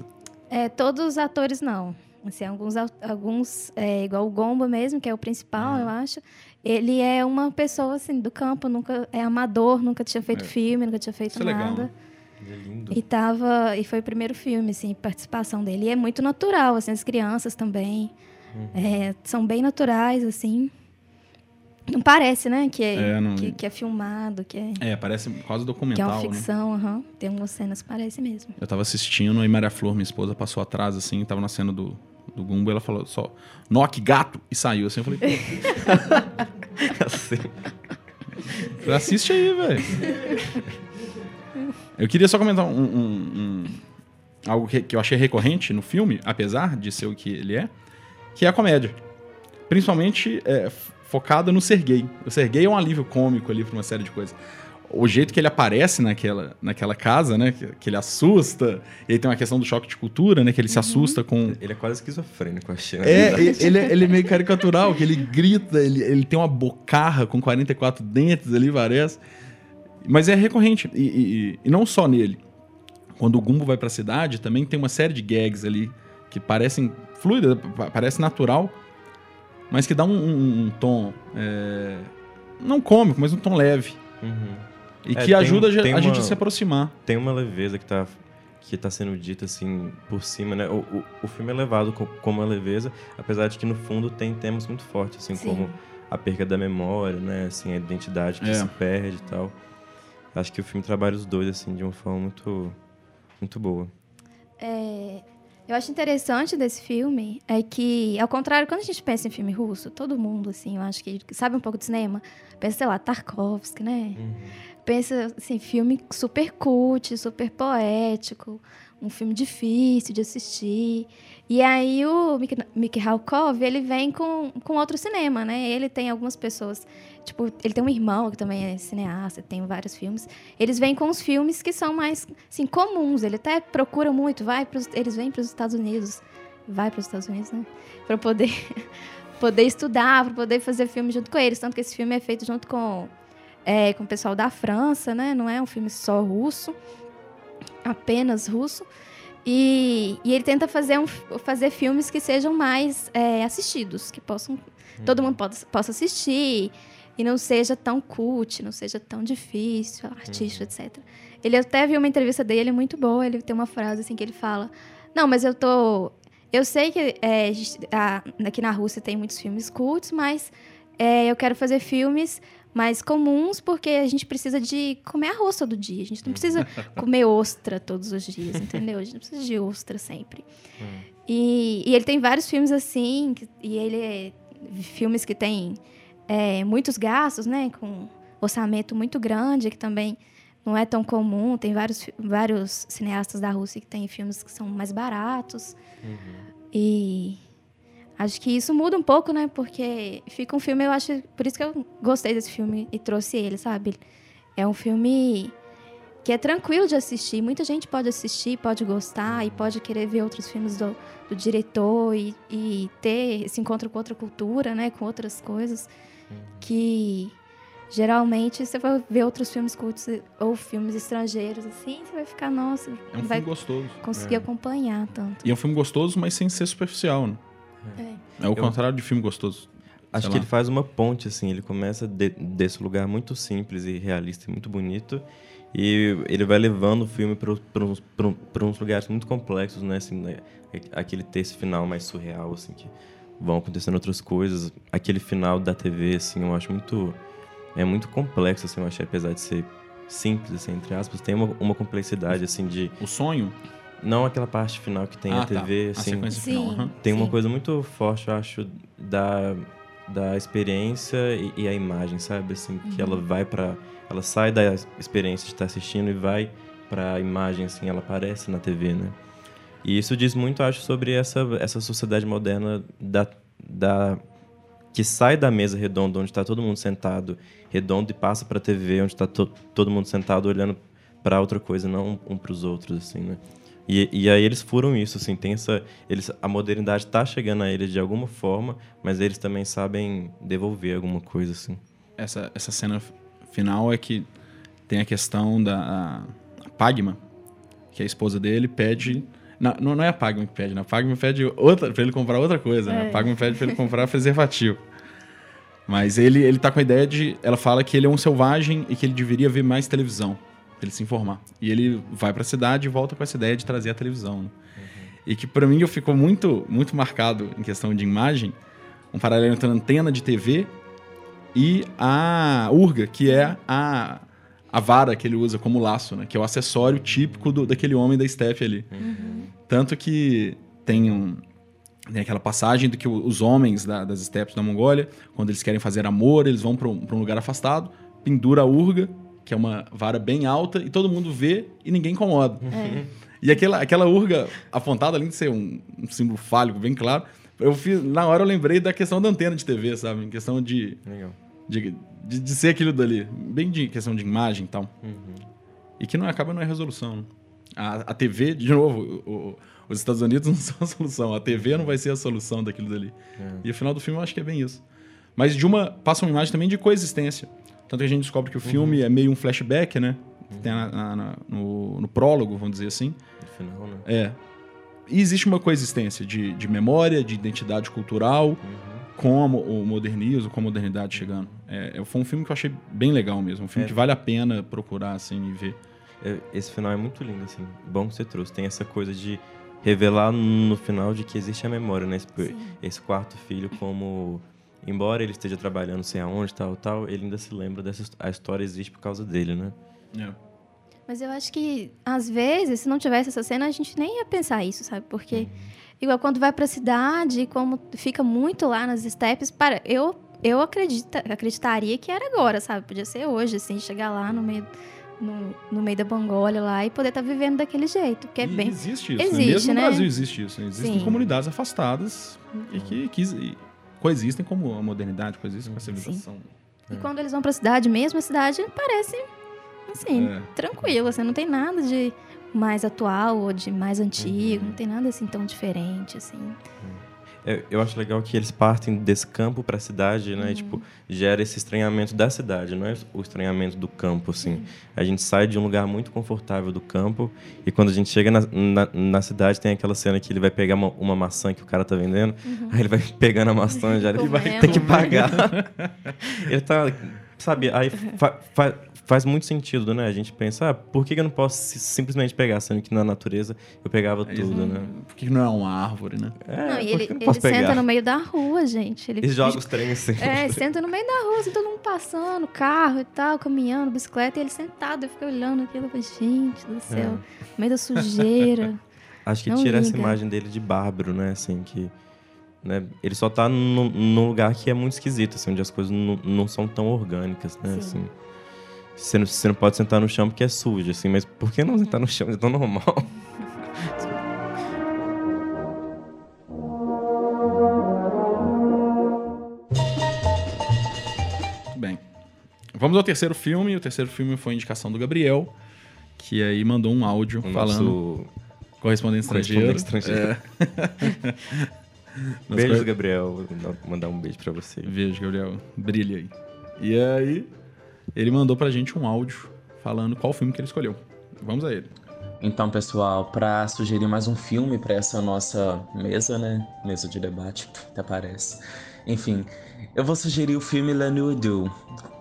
Speaker 3: É, todos os atores não. Assim, alguns, alguns é, igual o Gomba mesmo, que é o principal, eu acho. Ele é uma pessoa assim do campo, nunca é amador, nunca tinha feito
Speaker 1: É.
Speaker 3: filme, nunca tinha feito
Speaker 1: Isso é
Speaker 3: nada.
Speaker 1: né?
Speaker 2: É lindo.
Speaker 3: E tava e foi o primeiro filme, assim, participação dele. E é muito natural, assim, as crianças também
Speaker 1: Uhum.
Speaker 3: é, são bem naturais, assim. Não parece, né, que é,
Speaker 1: É, não-
Speaker 3: que, que é filmado, que é,
Speaker 1: É, parece quase
Speaker 3: que é
Speaker 1: documental,
Speaker 3: uma
Speaker 1: né?
Speaker 3: ficção, aham. Tem algumas cenas parece mesmo.
Speaker 1: Eu tava assistindo, aí Maria Flor, minha esposa, passou atrás, assim, tava na cena do, do Gumbo, e ela falou só, Nock, gato! E saiu, assim, eu falei, pô, assiste aí, velho. Eu queria só comentar um, um- um- algo que, que eu achei recorrente no filme, apesar de ser o que ele é, que é a comédia. Principalmente é, focada no Sergei. O Sergei é um alívio cômico ali pra uma série de coisas. O jeito que ele aparece naquela, naquela casa, né? Que, que ele assusta. E aí tem uma questão do choque de cultura, né? Que ele se assusta com,
Speaker 2: Ele é quase esquizofrênico, achei. na
Speaker 1: é,
Speaker 2: verdade.
Speaker 1: e- ele, é- ele é meio caricatural, que ele grita, ele, ele tem uma bocarra com 44 dentes ali, parece. Mas é recorrente. E, e- e- e não só nele. Quando o Gumbo vai pra cidade, também tem uma série de gags ali que parecem fluidas, pa- parece natural, mas que dá um, um- um tom. é, não cômico, mas um tom leve.
Speaker 2: Uhum.
Speaker 1: E
Speaker 2: É,
Speaker 1: que
Speaker 2: tem-
Speaker 1: ajuda
Speaker 2: tem
Speaker 1: a gente
Speaker 2: uma-
Speaker 1: a se aproximar.
Speaker 2: Tem uma leveza que tá, que tá sendo dita, assim, por cima, né? O, o, o filme é levado co- como uma leveza, apesar de que, no fundo, tem temas muito fortes, assim,
Speaker 3: Sim.
Speaker 2: como a perda da memória, né? Assim, a identidade que
Speaker 1: É.
Speaker 2: se perde e tal. Acho que o filme trabalha os dois, assim, de uma forma muito, muito boa.
Speaker 3: É, eu acho interessante desse filme é que, ao contrário, quando a gente pensa em filme russo, todo mundo, assim, eu acho que sabe um pouco de cinema, pensa, sei lá, Tarkovsky, né? Pensa, assim, filme super cult, super poético, um filme difícil de assistir. E aí o Mik- Mikhalkov, ele vem com, com outro cinema, né? Ele tem algumas pessoas, tipo, ele tem um irmão que também é cineasta, tem vários filmes. Eles vêm com os filmes que são mais, assim, comuns. Ele até procura muito, vai pros, eles vêm para os Estados Unidos, vai para os Estados Unidos, né? Para poder poder estudar, para poder fazer filme junto com eles, tanto que esse filme é feito junto com é, com o pessoal da França, né? Não é um filme só russo, apenas russo. E, e ele tenta fazer, um, fazer filmes que sejam mais é, assistidos, que possam todo mundo possa, possa assistir e não seja tão cult, não seja tão difícil, artístico, etc. Ele até viu uma entrevista dele muito boa, ele tem uma frase assim que ele fala: "Não, mas eu tô eu sei que é, a- aqui na Rússia tem muitos filmes cultos, mas é, eu quero fazer filmes mais comuns porque a gente precisa de comer arroz todo dia. A gente não precisa comer ostra todos os dias, entendeu? A gente não precisa de ostra sempre. E, e ele tem vários filmes assim, que- e ele é filmes que tem é, muitos gastos, né? Com orçamento muito grande, que também não é tão comum. Tem vários, vários cineastas da Rússia que têm filmes que são mais baratos. E acho que isso muda um pouco, né? Porque fica um filme, eu acho. Por isso que eu gostei desse filme e trouxe ele, sabe? É um filme que é tranquilo de assistir. Muita gente pode assistir, pode gostar e pode querer ver outros filmes do, do diretor e, e ter esse encontro com outra cultura, né? Com outras coisas que geralmente você vai ver outros filmes cultos ou filmes estrangeiros assim, você vai ficar, nossa,
Speaker 1: É um
Speaker 3: vai
Speaker 1: filme gostoso.
Speaker 3: conseguir acompanhar tanto.
Speaker 1: E é um filme gostoso, mas sem ser superficial, né?
Speaker 3: É.
Speaker 1: É o
Speaker 2: Eu-
Speaker 1: contrário de filme gostoso.
Speaker 2: Acho
Speaker 1: Sei
Speaker 2: que
Speaker 1: lá.
Speaker 2: ele faz uma ponte, assim, ele começa de- desse lugar muito simples e realista e muito bonito, e ele vai levando o filme para uns, uns lugares muito complexos, né, assim, né, aquele texto final mais surreal, assim, que vão acontecendo outras coisas, aquele final da TV, assim, eu acho muito, é muito complexo, assim, eu achei, apesar de ser simples, assim, entre aspas, tem uma, uma complexidade, assim, de...
Speaker 1: O sonho?
Speaker 2: Não aquela parte final que tem
Speaker 1: ah,
Speaker 2: a TV,
Speaker 1: tá.
Speaker 2: assim...
Speaker 1: A sequência
Speaker 3: Sim.
Speaker 1: final.
Speaker 2: Tem uma
Speaker 3: Sim.
Speaker 2: coisa muito forte, eu acho, da, da experiência e, e a imagem, sabe? Assim, que ela vai pra... Ela sai da experiência de estar assistindo e vai pra imagem, assim, ela aparece na TV, né? E isso diz muito, acho, sobre essa, essa sociedade moderna da, da que sai da mesa redonda onde está todo mundo sentado redondo e passa para a TV onde está to, todo mundo sentado olhando para outra coisa, não um para os outros, assim, né? E, e aí eles furam isso, assim, tem essa, eles, a modernidade está chegando a eles de alguma forma, mas eles também sabem devolver alguma coisa, assim.
Speaker 1: Essa, essa cena final é que tem a questão da a, Pagma, que a esposa dele pede. Não, não é a Pagma que pede, né? A Pagma pede outra, pra ele comprar outra coisa, né? A
Speaker 3: É.
Speaker 1: Pagma pede pra ele comprar preservativo. Mas ele, ele tá com a ideia de. Ela fala que ele é um selvagem e que ele deveria ver mais televisão, pra ele se informar. E ele vai pra cidade e volta com essa ideia de trazer a televisão, né? E que pra mim ficou muito, muito marcado em questão de imagem, um paralelo entre a antena de TV e a urga, que é a, a vara que ele usa como laço, né? Que é o acessório típico do, daquele homem da steppe ali. Tanto que tem, um, tem aquela passagem do que os homens da- das steppes da Mongólia, quando eles querem fazer amor, eles vão para um, um lugar afastado, pendura a urga, que é uma vara bem alta, e todo mundo vê e ninguém incomoda. E aquela, aquela urga apontada, além de ser um, um símbolo fálico bem claro, eu fiz, na hora eu lembrei da questão da antena de TV, sabe? Em questão de, de, de, de ser aquilo dali. Bem de questão de imagem e tal. E que não acaba não é resolução. né? A, a TV, de novo, o- o- os Estados Unidos não são a solução. A TV não vai ser a solução daquilo dali. E o final do filme eu acho que é bem isso. Mas de uma. Passa uma imagem também de coexistência. Tanto que a gente descobre que o filme é meio um flashback, né? Tem na- na- na- no, no prólogo, vamos dizer assim.
Speaker 2: No final, né?
Speaker 1: É. E existe uma coexistência de, de memória, de identidade cultural, com a mo- o modernismo, com a modernidade chegando. É, é- foi um filme que eu achei bem legal mesmo. Um filme
Speaker 2: É.
Speaker 1: que vale a pena procurar, assim, e ver.
Speaker 2: É, Esse final é muito lindo, assim. Bom que você trouxe. Tem essa coisa de revelar no final de que existe a memória, né? Esse, esse quarto filho, como... Embora ele esteja trabalhando sei aonde, tal, tal, ele ainda se lembra dessa... A história existe por causa dele, né?
Speaker 1: É.
Speaker 3: Mas eu acho que, às vezes, se não tivesse essa cena, a gente nem ia pensar isso, sabe? Porque, igual quando vai pra cidade, como fica muito lá nas steps, para, eu, eu acredita, acreditaria que era agora, sabe? Podia ser hoje, assim, chegar lá no meio, no, no meio da Mongólia lá e poder estar vivendo daquele jeito, que é
Speaker 1: E
Speaker 3: bem...
Speaker 1: Existe isso.
Speaker 3: Existe,
Speaker 1: né? Mesmo
Speaker 3: né?
Speaker 1: no Brasil existe isso. Existem
Speaker 3: Sim.
Speaker 1: comunidades afastadas e que, que e coexistem como a modernidade, coexistem com a civilização.
Speaker 3: E quando eles vão pra cidade mesmo, a cidade parece, assim,
Speaker 1: É.
Speaker 3: tranquila, assim, não tem nada de mais atual ou de mais antigo, não tem nada assim tão diferente, assim.
Speaker 2: É, eu acho legal que eles partem desse campo pra cidade, né? E, tipo, gera esse estranhamento da cidade, não é o estranhamento do campo, assim. A gente sai de um lugar muito confortável do campo e quando a gente chega na, na, na cidade tem aquela cena que ele vai pegar uma, uma maçã que o cara tá vendendo, aí ele vai pegando a maçã já ele vai ter que pagar. ele tá, sabe, aí fa- fa- faz muito sentido, né? A gente pensa, ah, por que eu não posso si- simplesmente pegar, sendo que na natureza eu pegava tudo, né?
Speaker 1: Por que não é uma árvore, né?
Speaker 2: É,
Speaker 3: não, e ele,
Speaker 2: não
Speaker 3: ele senta no meio da rua, gente. Ele
Speaker 2: E joga os trens assim.
Speaker 3: É, senta no meio da rua, assim, todo mundo passando, carro e tal, caminhando, bicicleta, e ele sentado, eu fiquei olhando aquilo, eu falei, gente do céu, no meio da sujeira.
Speaker 2: Acho que
Speaker 3: Não
Speaker 2: tira essa
Speaker 3: liga.
Speaker 2: imagem dele de bárbaro, né? Assim, que. Né, ele só tá num, lugar que é muito esquisito, assim, onde as coisas não, não são tão orgânicas, né?
Speaker 3: Sim.
Speaker 2: Assim, você, não, você não pode sentar no chão porque é sujo, assim, mas por que não sentar no chão? É tão normal.
Speaker 1: Muito bem. Vamos ao terceiro filme. O terceiro filme foi a indicação do Gabriel, que aí mandou um áudio
Speaker 2: O
Speaker 1: falando
Speaker 2: nosso
Speaker 1: correspondente estrangeiro.
Speaker 2: correspondente estrangeiro.
Speaker 1: É.
Speaker 2: Beijo, Gabriel. Vou mandar um beijo pra você.
Speaker 1: Vejo, Gabriel. Brilha aí. E aí, ele mandou pra gente um áudio falando qual filme que ele escolheu. Vamos a ele.
Speaker 4: Então, pessoal, para sugerir mais um filme para essa nossa mesa, né? Mesa de debate, até parece. Enfim, eu vou sugerir o filme La Nuit Do,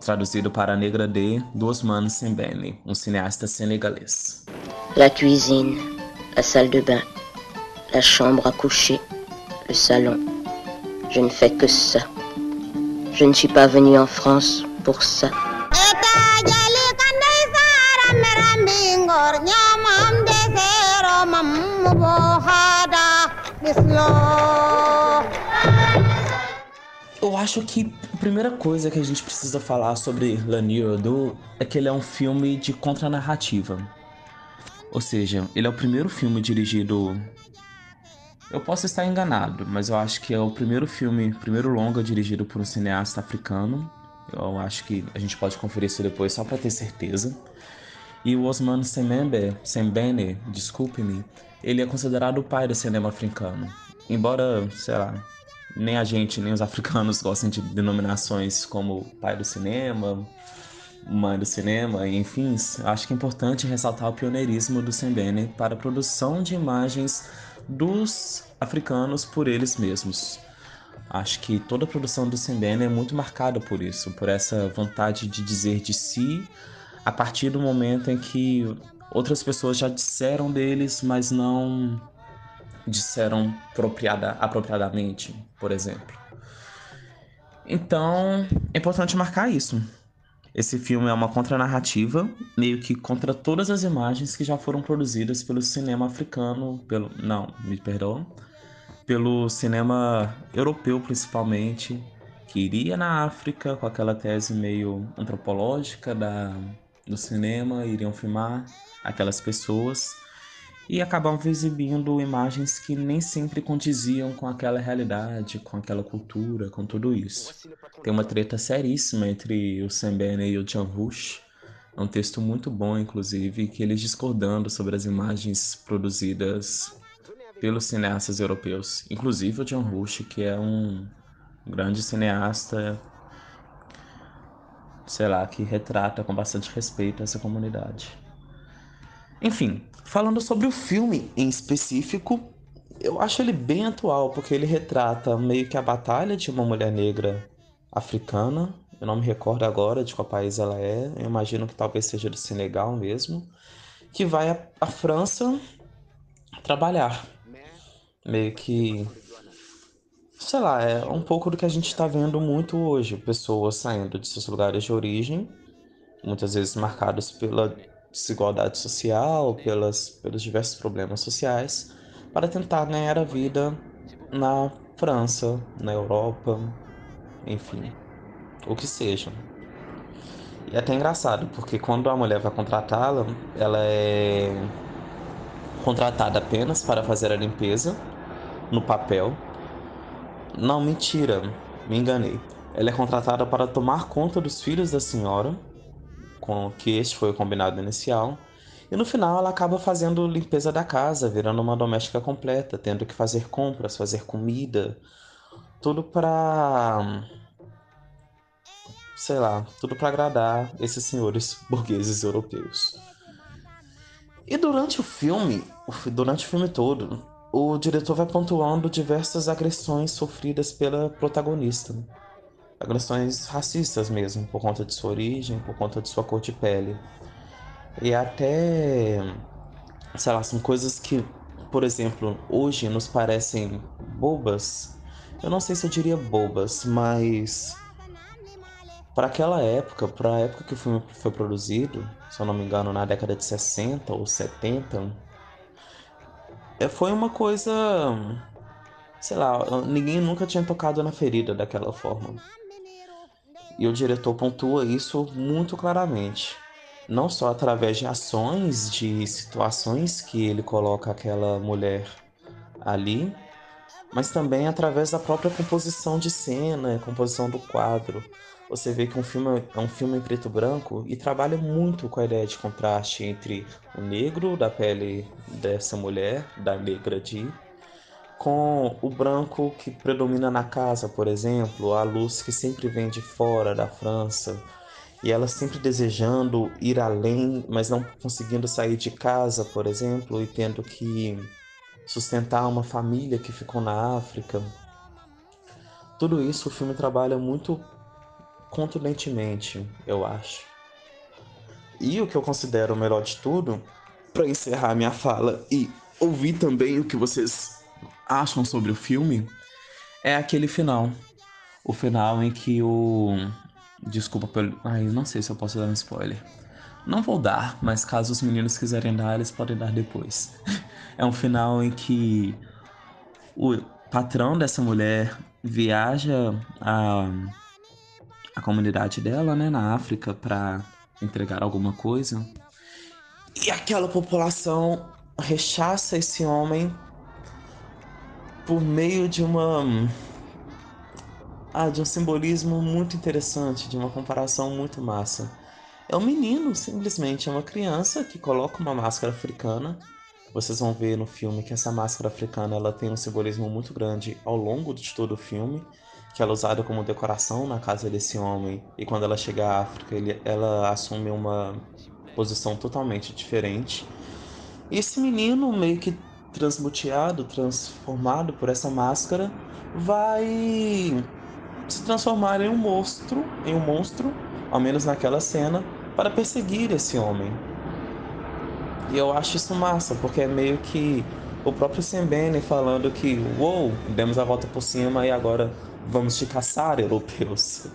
Speaker 4: traduzido para A Negra D, do Osman Sembene, um cineasta senegalês.
Speaker 6: La cuisine, la salle de bain, la chambre à coucher, le salon. Je ne fais que ça. Je ne suis pas venue en France pour ça.
Speaker 4: Eu acho que a primeira coisa que a gente precisa falar sobre Lani Odo é que ele é um filme de contranarrativa. Ou seja, ele é o primeiro filme dirigido. Eu posso estar enganado, mas eu acho que é o primeiro filme, primeiro longa dirigido por um cineasta africano. Eu acho que a gente pode conferir isso depois só para ter certeza. E o Osman Sembene, Sembene, desculpe-me, ele é considerado o pai do cinema africano. Embora, sei lá, nem a gente, nem os africanos gostem de denominações como pai do cinema, mãe do cinema, enfim, acho que é importante ressaltar o pioneirismo do Sembene para a produção de imagens dos africanos por eles mesmos. Acho que toda a produção do Sembene é muito marcada por isso, por essa vontade de dizer de si a partir do momento em que outras pessoas já disseram deles, mas não disseram apropriada, apropriadamente, por exemplo. Então, é importante marcar isso. Esse filme é uma contranarrativa, meio que contra todas as imagens que já foram produzidas pelo cinema africano, pelo não, me perdoa, pelo cinema europeu principalmente, que iria na África com aquela tese meio antropológica da, do cinema, iriam filmar aquelas pessoas e acabavam exibindo imagens que nem sempre condiziam com aquela realidade, com aquela cultura, com tudo isso. Tem uma treta seríssima entre o Sembene e o Jan Rush. É um texto muito bom, inclusive, que eles discordando sobre as imagens produzidas pelos cineastas europeus. Inclusive o John Rush, que é um grande cineasta, sei lá, que retrata com bastante respeito essa comunidade. Enfim, falando sobre o filme em específico, eu acho ele bem atual, porque ele retrata meio que a batalha de uma mulher negra africana. Eu não me recordo agora de qual país ela é, eu imagino que talvez seja do Senegal mesmo, que vai à França trabalhar. Meio que. Sei lá, é um pouco do que a gente está vendo muito hoje. Pessoas saindo de seus lugares de origem, muitas vezes marcados pela desigualdade social, pelas, pelos diversos problemas sociais, para tentar ganhar a vida na França, na Europa, enfim, o que seja. E é até engraçado, porque quando a mulher vai contratá-la, ela é contratada apenas para fazer a limpeza no papel. Não, mentira, me enganei. Ela é contratada para tomar conta dos filhos da senhora com que este foi o combinado inicial. E no final ela acaba fazendo limpeza da casa, virando uma doméstica completa, tendo que fazer compras, fazer comida, tudo para sei lá, tudo para agradar esses senhores burgueses europeus. E durante o filme, durante o filme todo, o diretor vai pontuando diversas agressões sofridas pela protagonista agressões racistas mesmo, por conta de sua origem, por conta de sua cor de pele. E até, sei lá, são coisas que, por exemplo, hoje nos parecem bobas. Eu não sei se eu diria bobas, mas para aquela época, para a época que o filme foi produzido, se eu não me engano, na década de 60 ou 70, é, foi uma coisa, sei lá, ninguém nunca tinha tocado na ferida daquela forma. E o diretor pontua isso muito claramente. Não só através de ações, de situações que ele coloca aquela mulher ali, mas também através da própria composição de cena, composição do quadro. Você vê que um filme é um filme em preto e branco e trabalha muito com a ideia de contraste entre o negro da pele dessa mulher, da negra de, com o branco que predomina na casa, por exemplo, a luz que sempre vem de fora da França, e ela sempre desejando ir além, mas não conseguindo sair de casa, por exemplo, e tendo que sustentar uma família que ficou na África. Tudo isso o filme trabalha muito contundentemente, eu acho. E o que eu considero o melhor de tudo, para encerrar minha fala e ouvir também o que vocês acham sobre o filme é aquele final. O final em que o. Desculpa pelo. Ai, não sei se eu posso dar um spoiler. Não vou dar, mas caso os meninos quiserem dar, eles podem dar depois. é um final em que o patrão dessa mulher viaja a, a comunidade dela, né, na África, para entregar alguma coisa. E aquela população rechaça esse homem por meio de uma ah, de um simbolismo muito interessante, de uma comparação muito massa. É um menino, simplesmente, é uma criança que coloca uma máscara africana. Vocês vão ver no filme que essa máscara africana ela tem um simbolismo muito grande ao longo de todo o filme, que ela é usada como decoração na casa desse homem. E quando ela chega à África, ele, ela assume uma posição totalmente diferente. E esse menino, meio que transmuteado, transformado por essa máscara, vai se transformar em um monstro, em um monstro, ao menos naquela cena, para perseguir esse homem. E eu acho isso massa, porque é meio que o próprio Sembene falando que, uou, demos a volta por cima e agora vamos te caçar, europeus.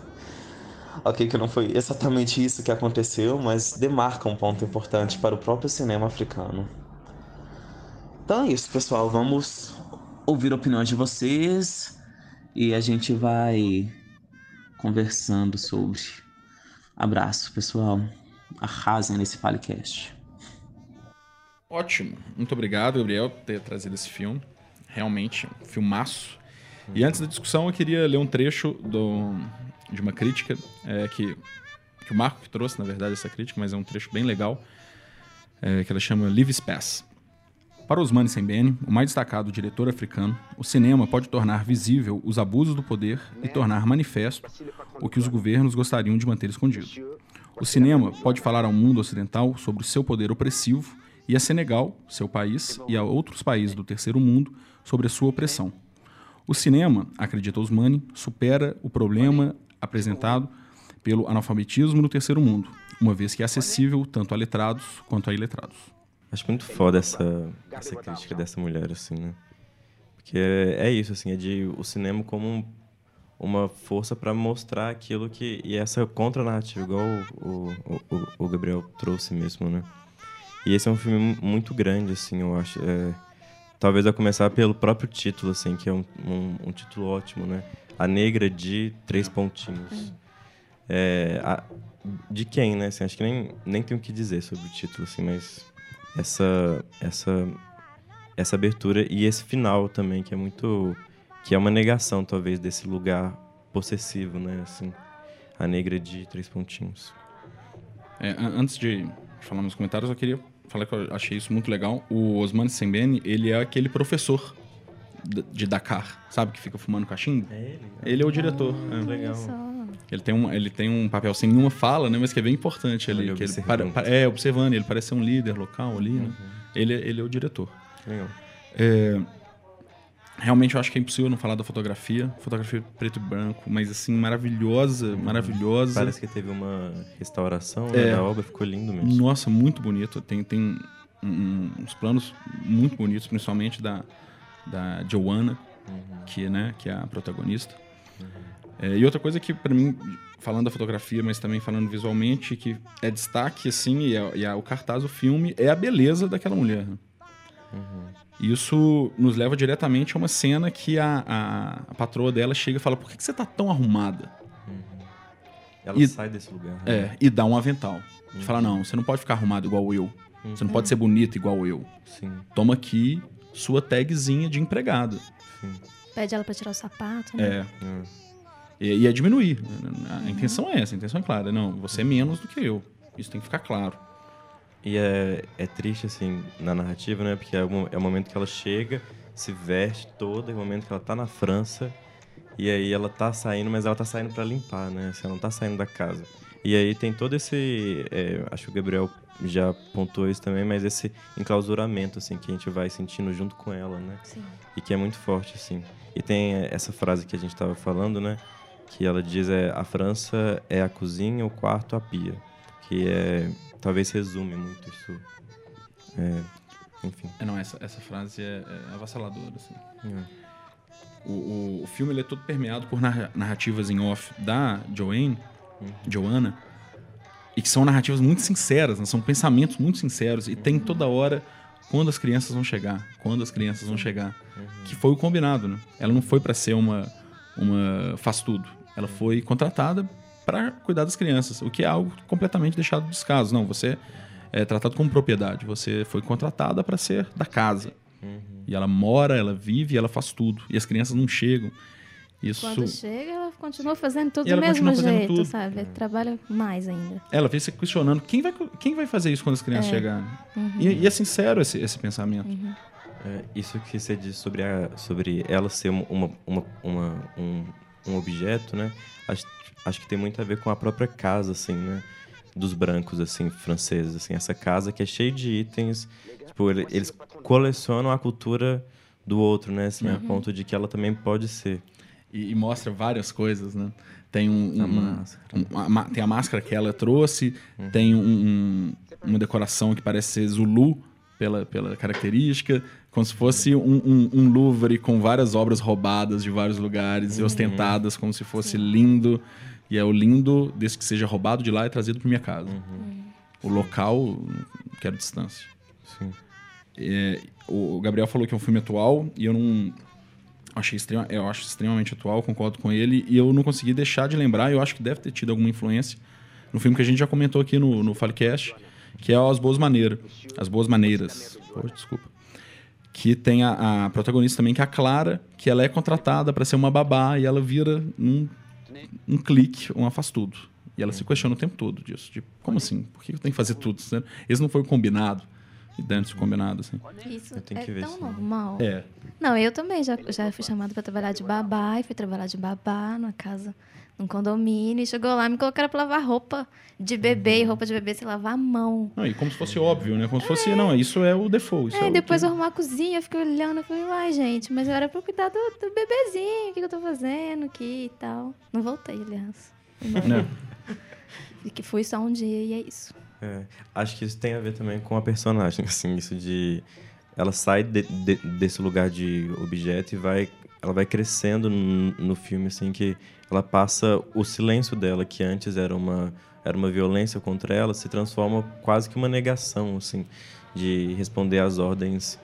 Speaker 4: ok, que não foi exatamente isso que aconteceu, mas demarca um ponto importante para o próprio cinema africano. Então é isso, pessoal. Vamos ouvir opiniões de vocês e a gente vai conversando sobre. Abraço, pessoal. Arrasem nesse Falecast.
Speaker 1: Ótimo. Muito obrigado, Gabriel, por ter trazido esse filme. Realmente, um filmaço. E antes da discussão, eu queria ler um trecho do, de uma crítica é, que, que o Marco trouxe, na verdade, essa crítica, mas é um trecho bem legal, é, que ela chama Live Space. Para Osmani Sembene, o mais destacado diretor africano, o cinema pode tornar visível os abusos do poder e tornar manifesto o que os governos gostariam de manter escondido. O cinema pode falar ao mundo ocidental sobre o seu poder opressivo e a Senegal, seu país, e a outros países do terceiro mundo sobre a sua opressão. O cinema, acredita Osmani, supera o problema apresentado pelo analfabetismo no terceiro mundo, uma vez que é acessível tanto a letrados quanto a iletrados.
Speaker 2: Acho muito foda essa, essa crítica dessa mulher, assim, né? Porque é, é isso, assim, é de o cinema como um, uma força para mostrar aquilo que... E essa contra-narrativa, igual o, o, o, Gabriel trouxe mesmo, né? E esse é um filme muito grande, assim, eu acho. É, talvez a começar pelo próprio título, assim, que é um, um, um título ótimo, né? A Negra de Três Pontinhos. É, a, de quem, né? Assim, acho que nem, nem tenho o que dizer sobre o título, assim, mas essa essa essa abertura e esse final também que é muito que é uma negação talvez desse lugar possessivo, né? Assim, a negra de três pontinhos.
Speaker 1: É, antes de falar nos comentários, eu queria falar que eu achei isso muito legal. O Osman Sembene, ele é aquele professor de Dakar, sabe? Que fica fumando cachimbo. É ele? Ele é o diretor. Ah, é.
Speaker 2: Legal.
Speaker 1: Ele tem, um, ele tem um papel sem nenhuma fala, né? Mas que é bem importante ali. Ele, que ele para, para, é, observando. Ele parece ser um líder local ali, né? Uhum. Ele, ele é o diretor.
Speaker 2: Legal.
Speaker 1: É, realmente eu acho que é impossível não falar da fotografia. Fotografia preto e branco, mas assim, maravilhosa, maravilhosa.
Speaker 2: Parece que teve uma restauração né, é, da obra, ficou lindo mesmo.
Speaker 1: Nossa, muito bonito. Tem, tem um, uns planos muito bonitos, principalmente da, da Joanna, uhum. que, né, que é a protagonista. Uhum. É, e outra coisa que, para mim, falando da fotografia, mas também falando visualmente, que é destaque, assim, e, é, e é, o cartaz do filme é a beleza daquela mulher. Uhum. Isso nos leva diretamente a uma cena que a, a, a patroa dela chega e fala: Por que, que você tá tão arrumada?
Speaker 2: Uhum. Ela e, sai desse lugar.
Speaker 1: Né? É, e dá um avental. Uhum. Fala: Não, você não pode ficar arrumado igual eu. Você não pode ser bonita igual eu.
Speaker 2: Sim.
Speaker 1: Toma aqui sua tagzinha de empregada.
Speaker 3: Sim. Pede ela para tirar o sapato. Né?
Speaker 1: É. Uhum. E, e é diminuir. A intenção é essa, a intenção é clara. Não, você é menos do que eu. Isso tem que ficar claro.
Speaker 2: E é, é triste, assim, na narrativa, né? Porque é o, é o momento que ela chega, se veste toda, é o momento que ela tá na França, e aí ela tá saindo, mas ela tá saindo para limpar, né? Assim, ela não tá saindo da casa. E aí tem todo esse. É, acho que o Gabriel já pontuou isso também, mas esse enclausuramento, assim, que a gente vai sentindo junto com ela, né?
Speaker 3: Sim.
Speaker 2: E que é muito forte, assim. E tem essa frase que a gente tava falando, né? que ela diz é a França é a cozinha, o quarto a pia, que é talvez resume muito isso. É, enfim.
Speaker 1: É, não, essa, essa frase é, é avassaladora, assim. É. O, o, filme é todo permeado por narrativas em off da Joanne, uhum. Joanna, e que são narrativas muito sinceras, né? são pensamentos muito sinceros, e uhum. tem toda hora quando as crianças vão chegar, quando as crianças vão chegar, que foi o combinado, né? Ela não foi para ser uma uma faz tudo. Ela foi contratada para cuidar das crianças, o que é algo completamente deixado de descaso. Não, você é tratado como propriedade, você foi contratada para ser da casa. E ela mora, ela vive, ela faz tudo. E as crianças não chegam. Isso
Speaker 3: Quando chega, ela continua fazendo tudo do
Speaker 1: ela
Speaker 3: mesmo jeito,
Speaker 1: tudo.
Speaker 3: sabe? Trabalha mais ainda.
Speaker 1: ela vem se questionando quem vai, quem vai fazer isso quando as crianças
Speaker 3: É.
Speaker 1: chegarem. E, e é sincero esse, esse pensamento.
Speaker 2: É, isso que você disse sobre, a, sobre ela ser uma, uma- uma- um, um objeto, né? Acho, acho que tem muito a ver com a própria casa, assim, né? Dos brancos, assim, franceses, assim. Essa casa que é cheia de itens. Tipo, ele- eles colecionam a cultura do outro, né? Assim, a ponto de que ela também pode ser.
Speaker 1: E, e mostra várias coisas, né? Tem um,
Speaker 2: A máscara.
Speaker 1: um- a tem a máscara que ela trouxe, tem um- um- uma decoração que parece ser Zulu pela, pela característica, como se fosse um, um- um Louvre com várias obras roubadas de vários lugares e ostentadas, como se fosse lindo. E é o lindo, desde que seja roubado de lá, é trazido para minha casa. O local, quero distância.
Speaker 2: Sim.
Speaker 1: É, o Gabriel falou que é um filme atual e eu não achei extrema, eu acho extremamente atual, concordo com ele e eu não consegui deixar de lembrar, eu acho que deve ter tido alguma influência no filme que a gente já comentou aqui no, no Falecast, que é As Boas Maneiras. As Boas Maneiras. Pô, desculpa. Que tem a, a protagonista também, que é a Clara, que ela é contratada para ser uma babá e ela vira num um clique, uma faz tudo. E ela se questiona o tempo todo disso. De, como assim? Por que eu tenho que fazer tudo? Esse não foi o combinado. E dentro do combinado, assim.
Speaker 3: Isso
Speaker 2: Eu tenho
Speaker 3: é
Speaker 2: que ver
Speaker 3: tão
Speaker 2: isso.
Speaker 3: normal.
Speaker 1: É.
Speaker 3: Não, eu também já, já fui chamada para trabalhar de babá e fui trabalhar de babá numa casa, num condomínio. E chegou lá e me colocaram para lavar roupa de bebê e roupa de bebê se lavar a mão.
Speaker 1: Não, e como se fosse óbvio, né? Como se fosse, não, isso é o default. Isso é,
Speaker 3: Aí
Speaker 1: o
Speaker 3: depois
Speaker 1: que-
Speaker 3: eu arrumar a cozinha, eu fiquei olhando, eu falei, uai, gente, mas eu era pra cuidar do, do bebezinho, o que, que eu tô fazendo aqui e tal. Não voltei, aliás. Embora.
Speaker 1: Né?
Speaker 3: E que fui só um dia e é isso.
Speaker 2: É, acho que isso tem a ver também com a personagem, assim, isso de ela sai de- de- desse lugar de objeto e vai ela vai crescendo no, no filme assim que ela passa o silêncio dela que antes era uma era uma violência contra ela se transforma quase que uma negação assim de responder às ordens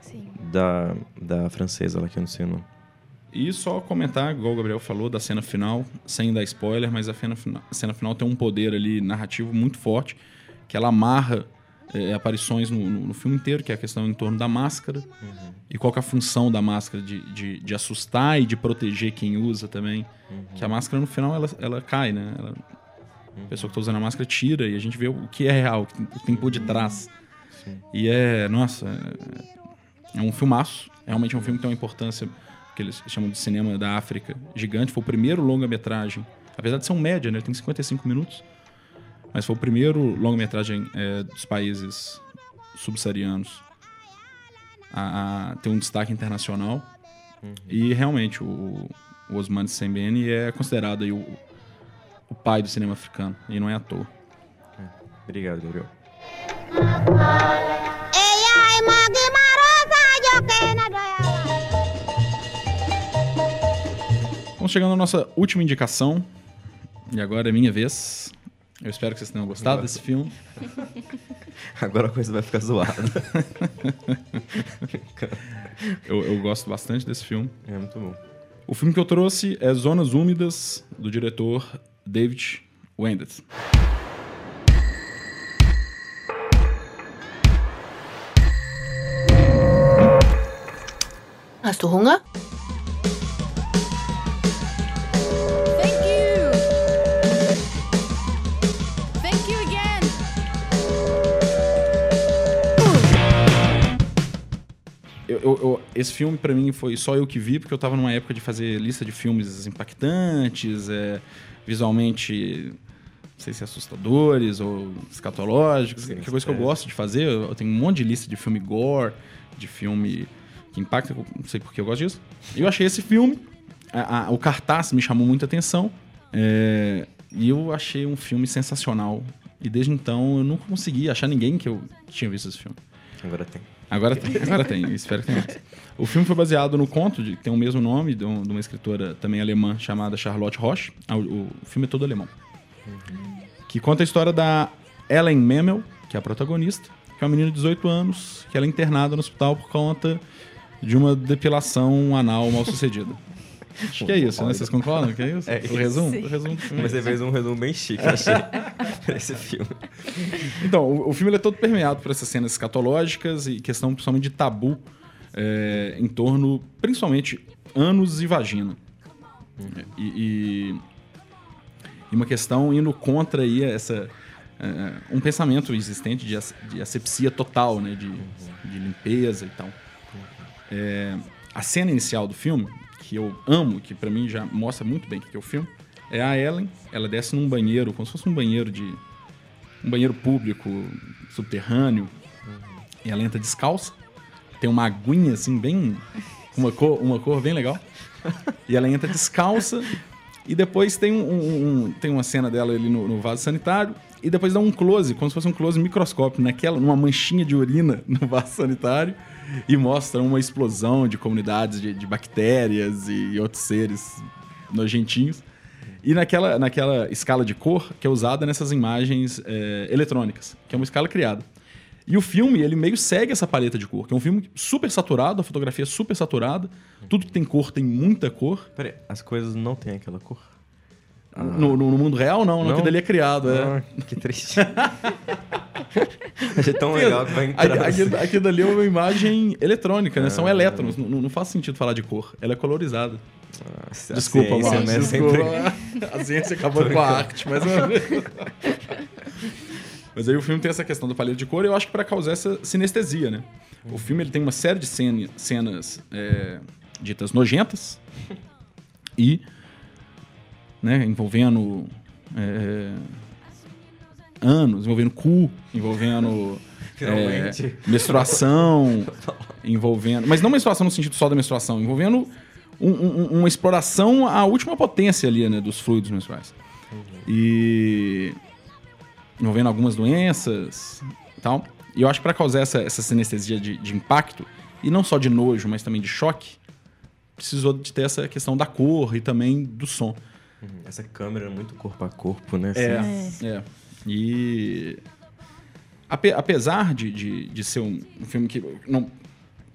Speaker 3: Sim.
Speaker 2: da, da francesa lá que eu não sei o nome.
Speaker 1: E só comentar, igual o Gabriel falou, da cena final, sem dar spoiler, mas a cena, a cena final tem um poder ali narrativo muito forte, que ela amarra é, aparições no, no- no filme inteiro, que é a questão em torno da máscara, e qual é a função da máscara de, de, de assustar e de proteger quem usa também. Que a máscara, no final, ela, ela cai, né? Ela- A pessoa que está usando a máscara tira e a gente vê o que é real, o que tem, tem por detrás. E é, nossa, é, é um filmaço. Realmente é um filme que tem uma importância que eles chamam de cinema da África gigante. Foi o primeiro longa-metragem, apesar de ser um média, né? Ele tem 55 minutos. Mas foi o primeiro longa-metragem é, dos países subsaarianos a, a ter um destaque internacional. E realmente o, o Osman Sembene é considerado aí o, o pai do cinema africano. E não é à toa.
Speaker 2: Obrigado, Gabriel.
Speaker 1: Vamos chegando à nossa última indicação. E agora é minha vez. Eu espero que vocês tenham gostado desse filme.
Speaker 2: Agora a coisa vai ficar zoada.
Speaker 1: Eu, eu gosto bastante desse filme.
Speaker 2: É muito bom.
Speaker 1: O filme que eu trouxe é Zonas Úmidas, do diretor David Wendet.
Speaker 7: Hast du Hunger?
Speaker 1: Eu- eu- eu- esse filme, pra mim, foi só eu que vi, porque eu tava numa época de fazer lista de filmes impactantes, é, visualmente, não sei se assustadores ou escatológicos,
Speaker 2: Sim,
Speaker 1: que é coisa que eu gosto de fazer. Eu eu tenho um monte de lista de filme gore, de filme que impacta, não sei porque eu gosto disso. E eu achei esse filme, a- a- o cartaz me chamou muita atenção, é, e eu achei um filme sensacional. E desde então eu nunca consegui achar ninguém que eu tinha visto esse filme.
Speaker 2: Agora tem.
Speaker 1: Agora tem, agora tem, espero que tenha mais. O filme foi baseado no conto, de, tem o mesmo nome, de, um- de uma escritora também alemã chamada Charlotte Roche. Ah, O, o filme é todo alemão. Que conta a história da Ellen Memel, que é a protagonista, que é uma menina de 18 anos, que ela é internada no hospital por conta de uma depilação anal mal sucedida. Acho que é isso, né? Vocês concordam que é isso?
Speaker 2: É
Speaker 1: o resumo?
Speaker 3: Sim.
Speaker 1: O resumo do filme é
Speaker 2: Mas você fez um resumo bem chique, eu achei, pra esse filme.
Speaker 1: Então, o, o filme ele é todo permeado por essas cenas escatológicas e questão principalmente de tabu é, em torno, principalmente, ânus e vagina. E, e- e uma questão indo contra aí essa... é, um pensamento existente de, as- de asepsia total, né? De, de limpeza e tal. É, a cena inicial do filme, que eu amo, que pra mim já mostra muito bem o que que é o filme, é a Ellen, ela desce num banheiro, como se fosse um banheiro de, um banheiro público subterrâneo e ela entra descalça. Tem uma aguinha assim, bem. Uma cor, uma cor bem legal. E ela entra descalça. E depois tem, um, um- um- tem uma cena dela ali no, no vaso sanitário. E depois dá um close, como se fosse um close microscópio, naquela, numa manchinha de urina no vaso sanitário. E mostra uma explosão de comunidades de, de bactérias e outros seres nojentinhos. E naquela, naquela escala de cor que é usada nessas imagens é, eletrônicas, que é uma escala criada. E o filme, ele meio segue essa paleta de cor, que é um filme super saturado, a fotografia é super saturada, tudo que tem cor tem muita cor.
Speaker 2: Peraí, as coisas não têm aquela cor?
Speaker 1: No, no- no mundo real, não, não, que dali é criado. É.
Speaker 2: Ah, que triste. Achei tão legal que vai entrar.
Speaker 1: Aqui,
Speaker 2: assim.
Speaker 1: aqui, aqui dali é uma imagem eletrônica, né? São elétrons, não, não faz sentido falar de cor. Ela é colorizada.
Speaker 2: Nossa, a
Speaker 1: Desculpa,
Speaker 2: ciência,
Speaker 1: Márcio.
Speaker 2: né,
Speaker 1: Desculpa.
Speaker 2: sempre-
Speaker 1: A ciência acabou com a arte, uma vez. Mas aí o filme tem essa questão do paleta de cor e eu acho que para causar essa sinestesia, né? O filme ele tem uma série de cena- cenas é, ditas nojentas e né, envolvendo é, anos, envolvendo cu, envolvendo é, menstruação, envolvendo. Mas não menstruação no sentido só da menstruação, envolvendo um- um- uma exploração à última potência ali, né, dos fluidos menstruais. E envolvendo algumas doenças e tal. E eu acho que para causar essa, essa sinestesia de, de impacto, e não só de nojo, mas também de choque, precisou de ter essa questão da cor e também do som.
Speaker 2: Essa câmera é muito corpo a corpo, né?
Speaker 1: É,
Speaker 2: assim.
Speaker 1: é. E ape- apesar de, de, de ser um, um filme que não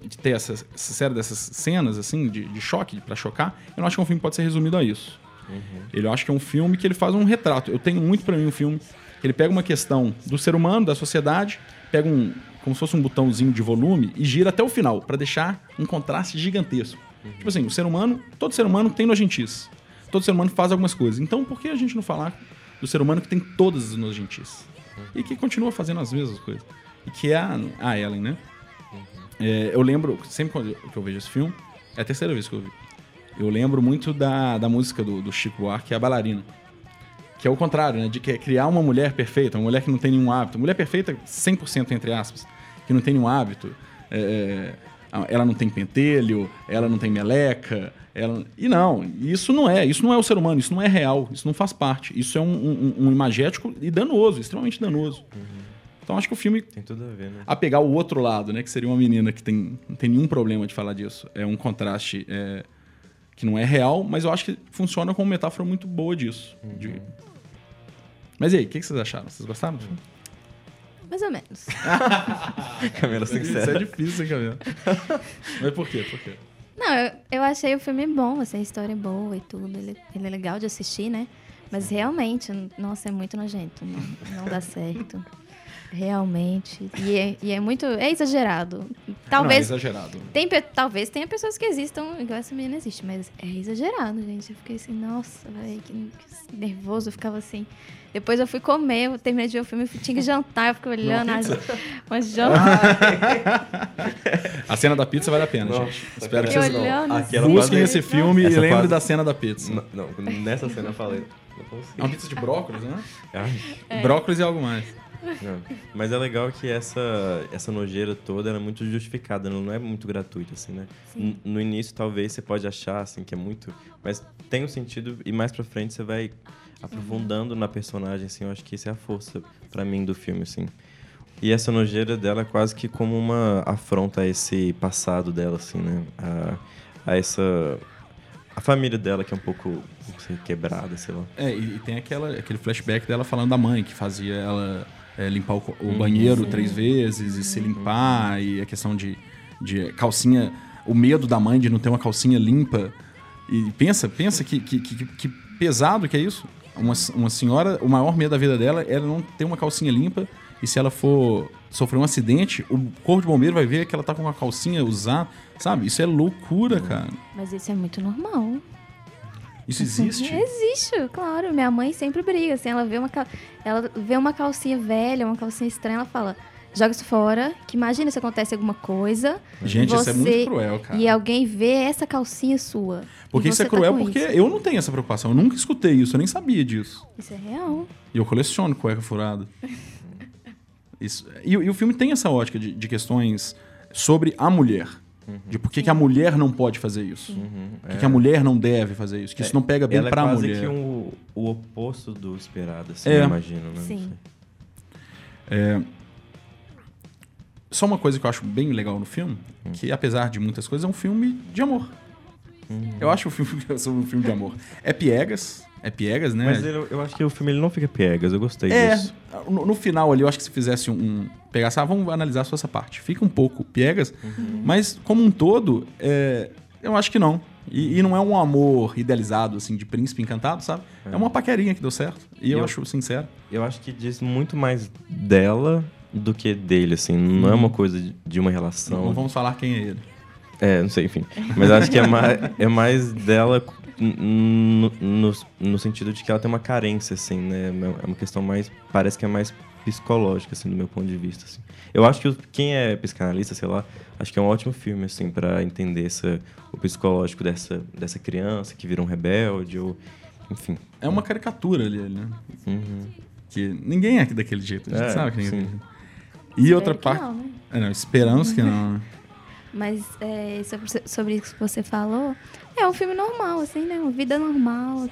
Speaker 1: de ter essa, essa série dessas cenas assim de, de choque para chocar, eu não acho que um filme pode ser resumido a isso. Ele eu acho que é um filme que ele faz um retrato. Eu tenho muito para mim um filme que ele pega uma questão do ser humano, da sociedade, pega um como se fosse um botãozinho de volume e gira até o final para deixar um contraste gigantesco. Tipo assim, o ser humano, todo ser humano tem nojentice. Todo ser humano faz algumas coisas. Então, por que a gente não falar do ser humano que tem todas as nojentices? E que continua fazendo as mesmas coisas. E que é a, a Ellen, né? É, eu lembro, sempre quando eu- que eu vejo esse filme, é a terceira vez que eu vi. Eu lembro muito da, da música do, do Chico Buarque, que é a bailarina. Que é o contrário, né? De que é criar uma mulher perfeita, uma mulher que não tem nenhum hábito. Mulher perfeita, 100% entre aspas, que não tem nenhum hábito. É, ela não tem pentelho, ela não tem meleca. Ela... E não, isso não é. Isso não é o ser humano, isso não é real, isso não faz parte. Isso é um, um, um imagético e danoso, extremamente danoso. Então acho que o filme
Speaker 2: Tem tudo a ver, né?
Speaker 1: a pegar o outro lado, né? Que seria uma menina que tem, não tem nenhum problema de falar disso. É um contraste é, que não é real, mas eu acho que funciona como metáfora muito boa disso. De- Mas e aí, o que, que vocês acharam? Vocês gostaram do filme?
Speaker 3: Mais ou menos.
Speaker 2: Camila
Speaker 1: Isso é
Speaker 2: sincera.
Speaker 1: difícil, hein, Camila? mas por quê? Por quê?
Speaker 3: Não, eu, eu achei o filme bom, assim, a história é boa e tudo. Ele, ele é legal de assistir, né? Mas realmente, nossa, é muito nojento. Não, não dá certo. Realmente. E é, e é muito. É exagerado. Talvez.
Speaker 1: Não, é exagerado.
Speaker 3: Tem, talvez tenha pessoas que existam igual essa menina existe, mas é exagerado, gente. Eu fiquei assim, nossa, velho, que, que nervoso. Eu ficava assim. Depois eu fui comer, eu terminei de ver o filme, eu tinha que jantar, eu fiquei olhando as, umas jantas.
Speaker 1: A cena da pizza vale a pena,
Speaker 2: Nossa,
Speaker 1: gente. Espero que vocês
Speaker 3: olhando assim.
Speaker 1: Busquem esse filme e
Speaker 2: Essa
Speaker 1: lembrem
Speaker 2: quase-
Speaker 1: da cena da pizza.
Speaker 2: Não, não, nessa cena eu falei. Não
Speaker 1: É
Speaker 2: consigo.
Speaker 1: uma pizza de brócolis, né?
Speaker 2: Ai,
Speaker 1: Brócolis e algo mais.
Speaker 2: Não. Mas é legal que essa, essa nojeira toda era muito justificada, não é muito gratuita, assim, né? No início, talvez, você pode achar, assim, que é muito... Mas tem um sentido e mais pra frente você vai aprofundando na personagem, assim. Eu acho que isso é a força, pra mim, do filme, assim. E essa nojeira dela é quase que como uma afronta a esse passado dela, assim, né? A, a essa... A família dela, que é um pouco, sei, quebrada, sei lá.
Speaker 1: É, e, e tem aquela, aquele flashback dela falando da mãe, que fazia ela é, limpar o, o banheiro três vezes e se limpar, e a questão de, de calcinha, o medo da mãe de não ter uma calcinha limpa. E pensa, pensa que, que, que, que pesado que é isso. Uma, uma senhora, o maior medo da vida dela é ela não ter uma calcinha limpa. E se ela for sofrer um acidente, o corpo de bombeiro vai ver que ela tá com uma calcinha usada. Sabe? Isso é loucura, cara.
Speaker 3: Mas isso é muito normal.
Speaker 1: Isso existe.
Speaker 3: Existe, claro. Minha mãe sempre briga. Assim, ela vê uma, ela vê uma calcinha velha, uma calcinha estranha, ela fala: joga isso fora, que imagina se acontece alguma coisa.
Speaker 1: Gente, isso é muito
Speaker 3: você-
Speaker 1: cruel, cara.
Speaker 3: E alguém vê essa calcinha sua.
Speaker 1: Porque isso é
Speaker 3: você tá
Speaker 1: cruel
Speaker 3: com
Speaker 1: porque
Speaker 3: isso.
Speaker 1: eu não tenho essa preocupação. Eu nunca escutei isso, eu nem sabia disso.
Speaker 3: Isso é real.
Speaker 1: E eu coleciono cueca furada. Isso, e, e o filme tem essa ótica de, de questões sobre a mulher. De por que, que a mulher não pode fazer isso. Por que, que a mulher não deve fazer isso. Que isso não pega bem
Speaker 2: é
Speaker 1: pra
Speaker 2: quase
Speaker 1: mulher.
Speaker 2: que um, o oposto do esperado, assim,
Speaker 1: É.
Speaker 2: eu imagino, né?
Speaker 3: Sim.
Speaker 2: sei.
Speaker 1: Só uma coisa que eu acho bem legal no filme, que apesar de muitas coisas, é um filme de amor. Eu acho o filme sobre um filme de amor. É piegas, é piegas, né?
Speaker 2: Mas ele- eu acho que o filme ele não fica piegas, eu gostei
Speaker 1: É,
Speaker 2: disso.
Speaker 1: no, no final ali, eu acho que se fizesse um. um pegasse, ah, vamos analisar só essa parte. Fica um pouco piegas, mas como um todo, é, eu acho que não. E, e não é um amor idealizado, assim, de príncipe encantado, sabe? É, uma paquerinha que deu certo. E eu,
Speaker 2: Eu-
Speaker 1: acho sincero.
Speaker 2: Eu acho que diz muito mais dela do que dele, assim. Não é uma coisa de- de uma relação.
Speaker 1: Não vamos falar quem é ele.
Speaker 2: É, não sei, enfim. Mas acho que é mais, é mais dela no, no, no sentido de que ela tem uma carência, assim, né? É uma questão mais. Parece que é mais psicológica, assim, do meu ponto de vista, assim. Eu acho que o- quem é psicanalista, sei lá, acho que é um ótimo filme, assim, pra entender essa, o psicológico dessa, dessa criança que vira um rebelde, ou. Enfim.
Speaker 1: É uma caricatura ali, né?
Speaker 2: Uhum.
Speaker 1: Que ninguém é daquele jeito. A gente
Speaker 2: É,
Speaker 1: sabe que ninguém é
Speaker 2: sim.
Speaker 1: daquele jeito. E outra parte.
Speaker 3: não, né?
Speaker 1: É, não, esperamos que não.
Speaker 3: Mas é, sobre, sobre isso que você falou, é um filme normal, assim, né? Uma vida normal.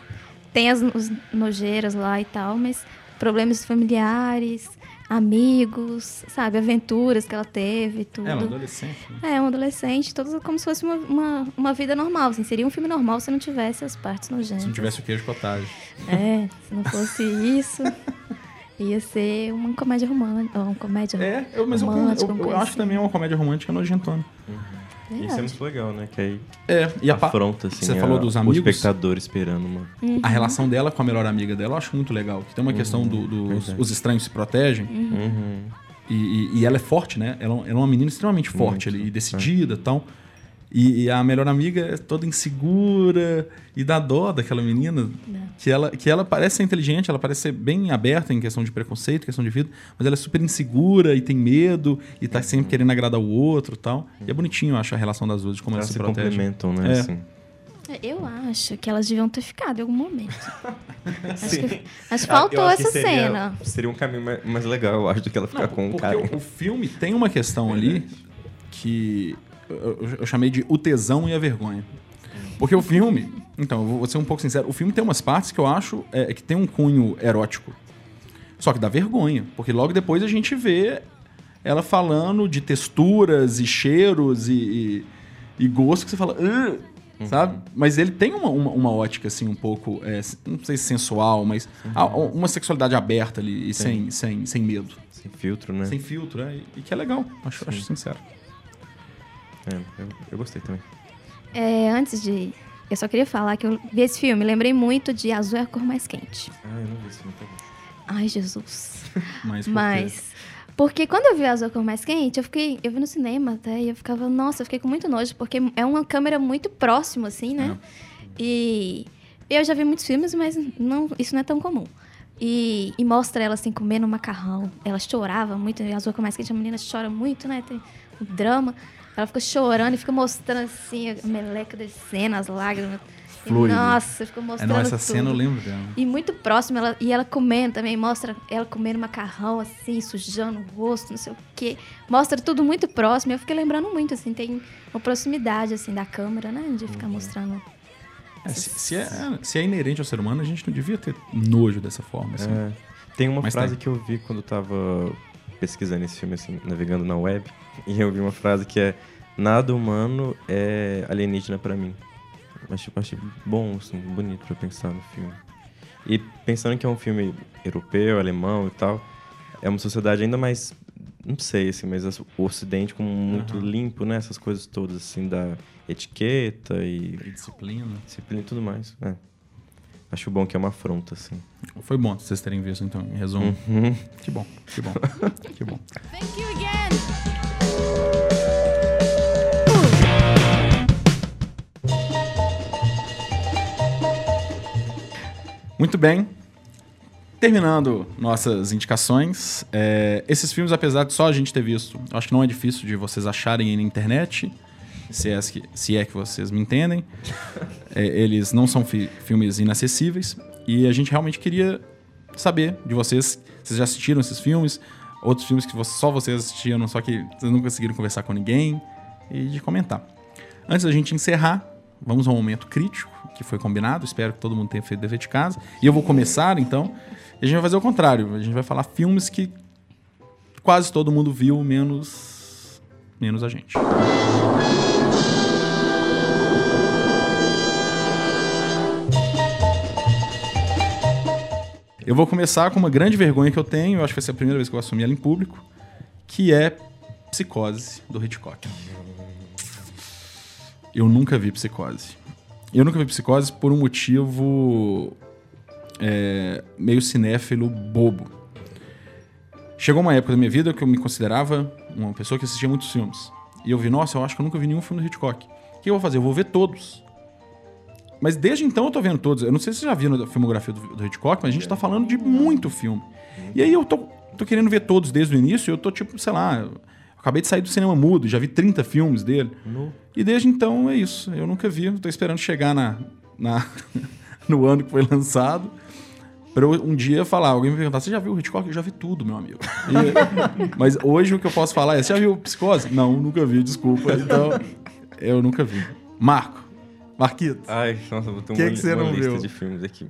Speaker 3: Tem as os nojeiras lá e tal, mas problemas familiares, amigos, sabe? Aventuras que ela teve e tudo.
Speaker 1: É, um adolescente. né?
Speaker 3: É, um adolescente, tudo como se fosse uma, uma, uma vida normal. Assim, seria um filme normal se não tivesse as partes nojentas.
Speaker 1: Se não tivesse o queijo cottage.
Speaker 3: É, se não fosse isso, ia ser uma comédia romântica. Uma comédia
Speaker 1: É, eu, mas eu, eu,
Speaker 3: romântica,
Speaker 1: eu,
Speaker 3: uma
Speaker 1: eu
Speaker 3: coisa
Speaker 1: acho que também é uma comédia romântica nojentona.
Speaker 2: Isso é muito legal, né? Que aí
Speaker 1: É, e a,
Speaker 2: afronta, assim,
Speaker 1: você
Speaker 2: a-
Speaker 1: falou dos
Speaker 2: o
Speaker 1: amigos?
Speaker 2: espectador esperando uma...
Speaker 1: a relação dela com a melhor amiga dela eu acho muito legal. Que tem uma questão do, do- os,
Speaker 2: verdade.
Speaker 1: os estranhos se protegem.
Speaker 2: Uhum.
Speaker 1: E, e- e ela é forte, né? Ela, ela é uma menina extremamente forte
Speaker 2: Muito,
Speaker 1: ali, e decidida e tal. E, e a melhor amiga é toda insegura e dá dó daquela menina. Que ela, que ela parece ser inteligente, ela parece ser bem aberta em questão de preconceito, questão de vida, mas ela é super insegura e tem medo e tá sempre querendo agradar o outro e tal. E é bonitinho, eu acho, a relação das duas, de como
Speaker 2: Elas
Speaker 1: elas se,
Speaker 2: se
Speaker 1: protegem.
Speaker 2: complementam, né?
Speaker 1: É.
Speaker 2: Assim.
Speaker 3: Eu acho que elas deviam ter ficado em algum momento. acho,
Speaker 2: Sim.
Speaker 3: que, acho que
Speaker 2: Ah,
Speaker 3: faltou
Speaker 2: acho que
Speaker 3: essa
Speaker 2: seria-
Speaker 3: cena.
Speaker 2: Seria um caminho mais, mais legal, eu acho, do que ela ficar
Speaker 1: Não,
Speaker 2: com o cara.
Speaker 1: o, o filme tem uma questão ali que eu, eu- chamei de o tesão e a vergonha. Porque o filme, então, eu vou ser um pouco sincero, o filme tem umas partes que eu acho é, que tem um cunho erótico. Só que dá vergonha, porque logo depois a gente vê ela falando de texturas e cheiros e, e, e gosto que você fala, "Ugh", sabe? Mas ele tem uma, uma, uma ótica, assim, um pouco, é, não sei se sensual, mas há uma sexualidade aberta ali e sem, sem, sem medo.
Speaker 2: Sem filtro, né?
Speaker 1: Sem filtro, é, e que é legal, acho, acho sincero.
Speaker 2: É, eu, eu gostei também.
Speaker 3: É, antes de. Eu só queria falar que eu vi esse filme, lembrei muito de Azul é a cor mais quente.
Speaker 2: Ah, eu não vi esse filme também.
Speaker 3: Ai, Jesus.
Speaker 1: Mas, por?
Speaker 3: Mas. Porque quando eu vi Azul é a cor mais quente, eu fiquei. Eu vi no cinema até e eu ficava, nossa, eu fiquei com muito nojo, porque é uma câmera muito próxima, assim, né? E eu já vi muitos filmes, mas não, isso não é tão comum. E, e mostra ela assim comendo macarrão. Ela chorava muito, Azul é a cor mais quente, a menina chora muito, né? Tem o drama. Ela fica chorando e fica mostrando assim a meleca descendo, as lágrimas.
Speaker 1: Flúido.
Speaker 3: nossa, fica
Speaker 1: É,
Speaker 3: mostrando.
Speaker 1: não, essa
Speaker 3: tudo.
Speaker 1: cena eu lembro dela.
Speaker 3: E muito próximo, ela, e ela comendo também, mostra ela comendo macarrão, assim, sujando o rosto, não sei o quê. Mostra tudo muito próximo. e Eu fiquei lembrando muito, assim, tem uma proximidade, assim, da câmera, né? De ficar mostrando.
Speaker 1: É, se, se é, se é inerente ao ser humano, a gente não devia ter nojo dessa forma. Assim.
Speaker 2: É, tem uma
Speaker 1: Mas
Speaker 2: frase
Speaker 1: tem.
Speaker 2: que eu vi quando eu tava pesquisando esse filme, assim, navegando na web, e eu vi uma frase que é Nada humano é alienígena pra mim. Achei, achei bom, assim, bonito pra pensar no filme. E pensando que é um filme europeu, alemão e tal, é uma sociedade ainda mais. Não sei, assim, mas as- o Ocidente como muito limpo, né? Essas coisas todas, assim, da etiqueta e
Speaker 1: E disciplina.
Speaker 2: disciplina e tudo mais. É. Acho bom que é uma afronta, assim.
Speaker 1: Foi bom vocês terem visto, então, em resumo. Que bom, que bom, que bom.
Speaker 3: Thank you again.
Speaker 1: Muito bem. Terminando nossas indicações, é, esses filmes, apesar de só a gente ter visto, acho que não é difícil de vocês acharem aí na internet, se é que, se é que vocês me entendem. É, eles não são fi- filmes inacessíveis e a gente realmente queria saber de vocês. Vocês já assistiram esses filmes? Outros filmes que só vocês assistiram, só que vocês não conseguiram conversar com ninguém e de comentar. Antes da gente encerrar, vamos a um momento crítico que foi combinado. Espero que todo mundo tenha feito dever de casa. E eu vou começar, então. E a gente vai fazer o contrário. A gente vai falar filmes que quase todo mundo viu, menos menos a gente. Eu vou começar com uma grande vergonha que eu tenho, eu acho que vai ser a primeira vez que eu vou assumir ela em público, que é Psicose, do Hitchcock. Eu nunca vi Psicose. Eu nunca vi Psicose por um motivo é, meio cinéfilo bobo. Chegou uma época da minha vida que eu me considerava uma pessoa que assistia muitos filmes. E eu vi, nossa, eu acho que eu nunca vi nenhum filme do Hitchcock. O que eu vou fazer? Eu vou ver todos. Mas desde então eu tô vendo todos. Eu não sei se vocês já viram a filmografia do, do Hitchcock, mas a gente tá falando de muito filme. E aí eu tô, tô querendo ver todos desde o início, eu tô tipo, sei lá, acabei de sair do cinema mudo, já vi 30 filmes dele. E desde então é isso. Eu nunca vi, eu tô esperando chegar na, na, no ano que foi lançado. Pra eu um dia falar, alguém me perguntar, você já viu o Hitchcock? Eu já vi tudo, meu amigo. E- mas hoje o que eu posso falar é, você já viu Psicose? Não, nunca vi, desculpa. Então, eu nunca vi. Marco. Marquito.
Speaker 2: Ai, nossa, vou ter
Speaker 1: Que
Speaker 2: uma,
Speaker 1: que você
Speaker 2: uma
Speaker 1: não
Speaker 2: lista
Speaker 1: viu?
Speaker 2: de filmes aqui.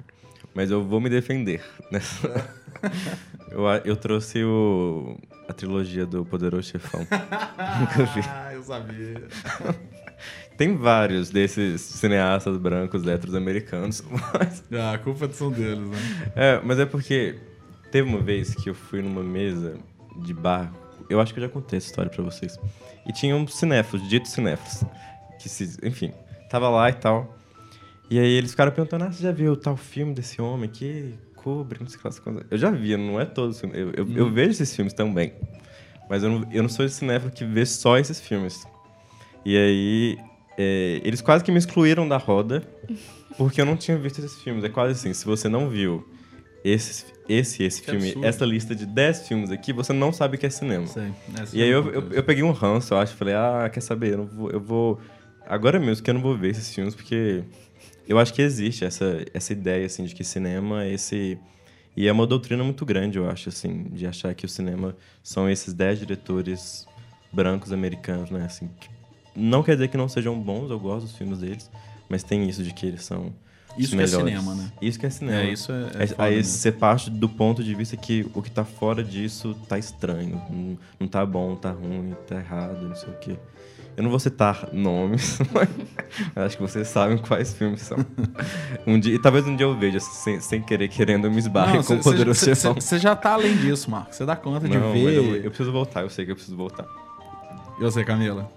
Speaker 2: Mas eu vou me defender. nessa- eu, eu trouxe o, a trilogia do Poderoso Chefão. Nunca vi.
Speaker 1: Ah, eu sabia.
Speaker 2: Tem vários desses cineastas brancos héteros americanos. Mas,
Speaker 1: Ah, a culpa são deles, né?
Speaker 2: é, mas é porque teve uma vez que eu fui numa mesa de bar. Eu acho que eu já contei essa história pra vocês. E tinham cinéfilos, ditos cinéfilos. Que se, enfim, tava lá e tal. E aí eles ficaram perguntando: ah, você já viu tal filme desse homem que cobre, não sei o que lá, coisas. Eu já vi, não é todo filme. Eu, eu, eu vejo esses filmes também. Mas eu não, eu não sou esse cinéfilo que vê só esses filmes. E aí, é, eles quase que me excluíram da roda porque eu não tinha visto esses filmes. É quase assim, se você não viu esse, esse, esse
Speaker 1: Que
Speaker 2: filme,
Speaker 1: absurdo.
Speaker 2: essa lista de 10 filmes aqui, você não sabe o que é cinema.
Speaker 1: Sei.
Speaker 2: E aí eu, eu, eu peguei um ranço, eu acho, falei, ah, quer saber, eu, vou, eu vou... Agora mesmo que eu não vou ver esses filmes, porque eu acho que existe essa, essa ideia, assim, de que cinema é esse... E é uma doutrina muito grande, eu acho, assim, de achar que o cinema são esses 10 diretores brancos americanos, né, assim, que não quer dizer que não sejam bons, eu gosto dos filmes deles, mas tem isso de que eles são
Speaker 1: Isso que é
Speaker 2: melhores.
Speaker 1: cinema, né?
Speaker 2: Isso que é cinema.
Speaker 1: É, isso é- é
Speaker 2: Aí- você parte do ponto de vista que o que tá fora disso tá estranho. Não, não tá bom, tá ruim, tá errado, não sei o quê. Eu não vou citar nomes, mas acho que vocês sabem quais filmes são. Um dia, e talvez um dia eu veja, sem, sem querer, querendo, eu me esbarre com o Poderoso Chefão.
Speaker 1: Você já tá além disso, Marco. Você dá conta de
Speaker 2: Não, mas
Speaker 1: ver.
Speaker 2: eu, eu preciso voltar, eu sei que eu preciso voltar.
Speaker 1: E você, Camila?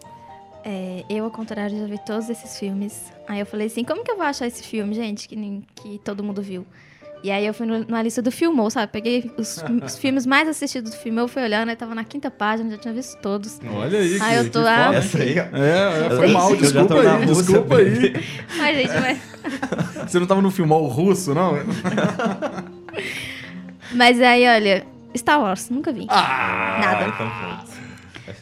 Speaker 3: É, eu, ao contrário, já vi todos esses filmes. Aí eu falei assim, como que eu vou achar esse filme, gente, que, nem- que todo mundo viu? E aí eu fui no- na lista do Filmou, sabe? Peguei os, os filmes mais assistidos do filme, eu fui olhando, aí tava na quinta página, já tinha visto todos.
Speaker 1: Olha aí,
Speaker 3: Ah, eu tô
Speaker 1: que
Speaker 3: lá.
Speaker 2: Essa aí, ó.
Speaker 1: É, é, foi
Speaker 2: Eu
Speaker 1: mal,
Speaker 2: já tô
Speaker 1: desculpa
Speaker 2: na
Speaker 1: aí,
Speaker 2: Rússia,
Speaker 1: desculpa aí.
Speaker 3: Ai, gente, mas...
Speaker 1: Você não tava no filmar o russo, não?
Speaker 3: Mas aí, olha, Star Wars, nunca vi.
Speaker 2: Ah,
Speaker 3: Nada.
Speaker 2: então pronto.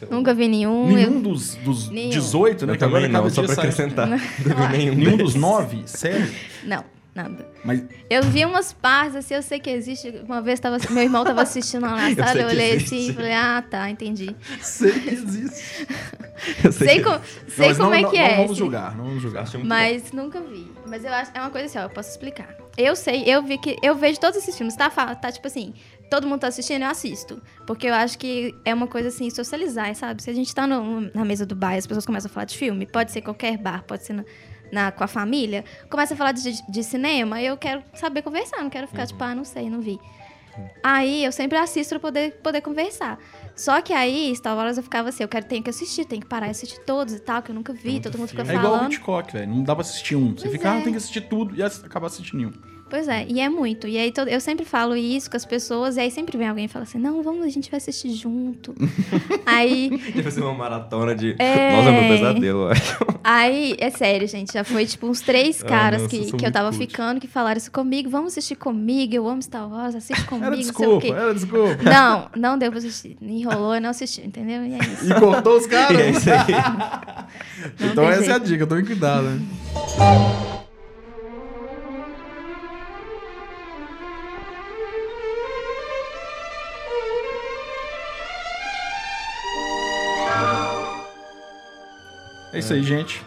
Speaker 2: Eu-
Speaker 3: Nunca vi nenhum.
Speaker 1: Nenhum
Speaker 3: eu-
Speaker 1: dos, dos
Speaker 3: Nenhum.
Speaker 1: 18, né?
Speaker 2: Eu
Speaker 1: que agora
Speaker 2: não, só pra acrescentar. Não vi nenhum,
Speaker 1: Nenhum dos 9? Sério?
Speaker 3: Não, nada.
Speaker 1: Mas
Speaker 3: Eu vi umas partes, assim, eu sei que existe. Uma vez tava, meu irmão tava assistindo lá na
Speaker 2: Eu
Speaker 3: sala,
Speaker 2: sei
Speaker 3: eu,
Speaker 2: que
Speaker 3: olhei
Speaker 2: existe.
Speaker 3: assim e falei, ah, tá, entendi.
Speaker 1: sei que existe.
Speaker 2: Eu
Speaker 3: Sei,
Speaker 2: que-
Speaker 3: co-
Speaker 1: Não,
Speaker 3: sei como
Speaker 1: não,
Speaker 3: é
Speaker 1: não,
Speaker 3: que
Speaker 1: não
Speaker 3: é.
Speaker 1: vamos
Speaker 3: assim.
Speaker 1: julgar, não vamos julgar.
Speaker 3: Mas nunca vi. Mas eu acho. É uma coisa assim, ó, eu posso explicar. Eu sei, eu vi que. Eu vejo todos esses filmes, tá? Tá tipo assim, todo mundo tá assistindo, eu assisto. Porque eu acho que é uma coisa assim, socializar, sabe? Se a gente tá no- na mesa do bar e as pessoas começam a falar de filme, pode ser qualquer bar, pode ser na, na- com a família, começa a falar de, de cinema, eu quero saber conversar, não quero ficar tipo, ah, não sei, não vi. Aí eu sempre assisto pra poder, poder conversar. Só que aí, Star Wars eu ficava assim, eu quero, tenho que assistir, tenho que parar e assistir todos e tal, que eu nunca vi, todo mundo fica
Speaker 1: É igual o
Speaker 3: falando.
Speaker 1: Hitchcock, velho. Não dá pra assistir um. Você
Speaker 3: Pois
Speaker 1: fica, ah,
Speaker 3: é.
Speaker 1: tem que assistir tudo e acaba assistindo um.
Speaker 3: Pois é, e é muito. E aí eu sempre falo isso com as pessoas, e aí sempre vem alguém e fala assim: não, vamos, a gente vai assistir junto. aí,
Speaker 2: Deve ser uma maratona de.
Speaker 3: É.
Speaker 2: Nossa, meu pesadelo, eu acho.
Speaker 3: aí, é sério, gente, já foi tipo uns três
Speaker 2: Ah,
Speaker 3: caras
Speaker 2: nossa, eu
Speaker 3: que, que eu tava
Speaker 2: cult.
Speaker 3: ficando que falaram isso comigo: vamos assistir comigo, eu amo Star Wars, assiste comigo,
Speaker 1: Era
Speaker 3: não sei o
Speaker 1: desculpa,
Speaker 3: quê.
Speaker 1: era desculpa.
Speaker 3: Não, não deu pra assistir. Enrolou e não assistiu, entendeu? E é isso.
Speaker 1: E cortou os caras.
Speaker 2: É isso aí.
Speaker 1: então essa é a
Speaker 3: jeito.
Speaker 1: dica, tome cuidado, né? Isso aí, gente.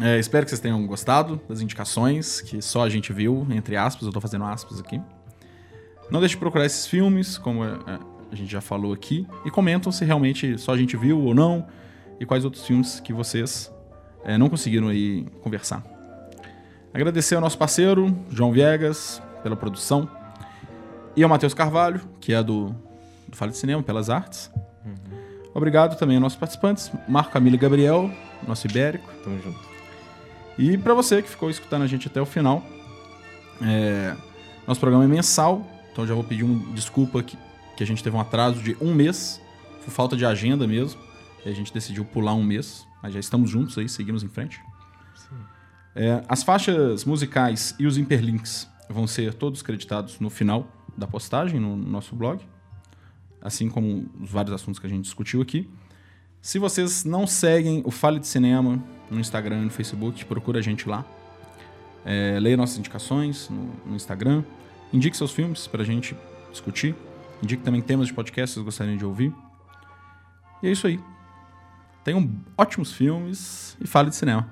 Speaker 1: É, espero que vocês tenham gostado das indicações, que só a gente viu, entre aspas, eu tô fazendo aspas aqui. Não deixe de procurar esses filmes, como é, é, a gente já falou aqui, e comentam se realmente só a gente viu ou não, e quais outros filmes que vocês é, não conseguiram aí conversar. Agradecer ao nosso parceiro, João Viegas, pela produção, e ao Matheus Carvalho, que é do, do Fala de Cinema, pelas artes. Obrigado também aos nossos participantes, Marco Camilo e Gabriel, nosso ibérico.
Speaker 2: Tamo junto.
Speaker 1: E para você que ficou escutando a gente até o final, é, nosso programa é mensal, então já vou pedir um desculpa que, que a gente teve um atraso de um mês, por falta de agenda mesmo, e a gente decidiu pular um mês, mas já estamos juntos aí, seguimos em frente. É, as faixas musicais e os hiperlinks vão ser todos creditados no final da postagem no nosso blog, assim como os vários assuntos que a gente discutiu aqui. Se vocês não seguem o Fale de Cinema no Instagram e no Facebook, procura a gente lá. É, leia nossas indicações no, no Instagram. Indique seus filmes pra gente discutir. Indique também temas de podcast que vocês gostariam de ouvir. E é isso aí. Tenham ótimos filmes e fale de cinema.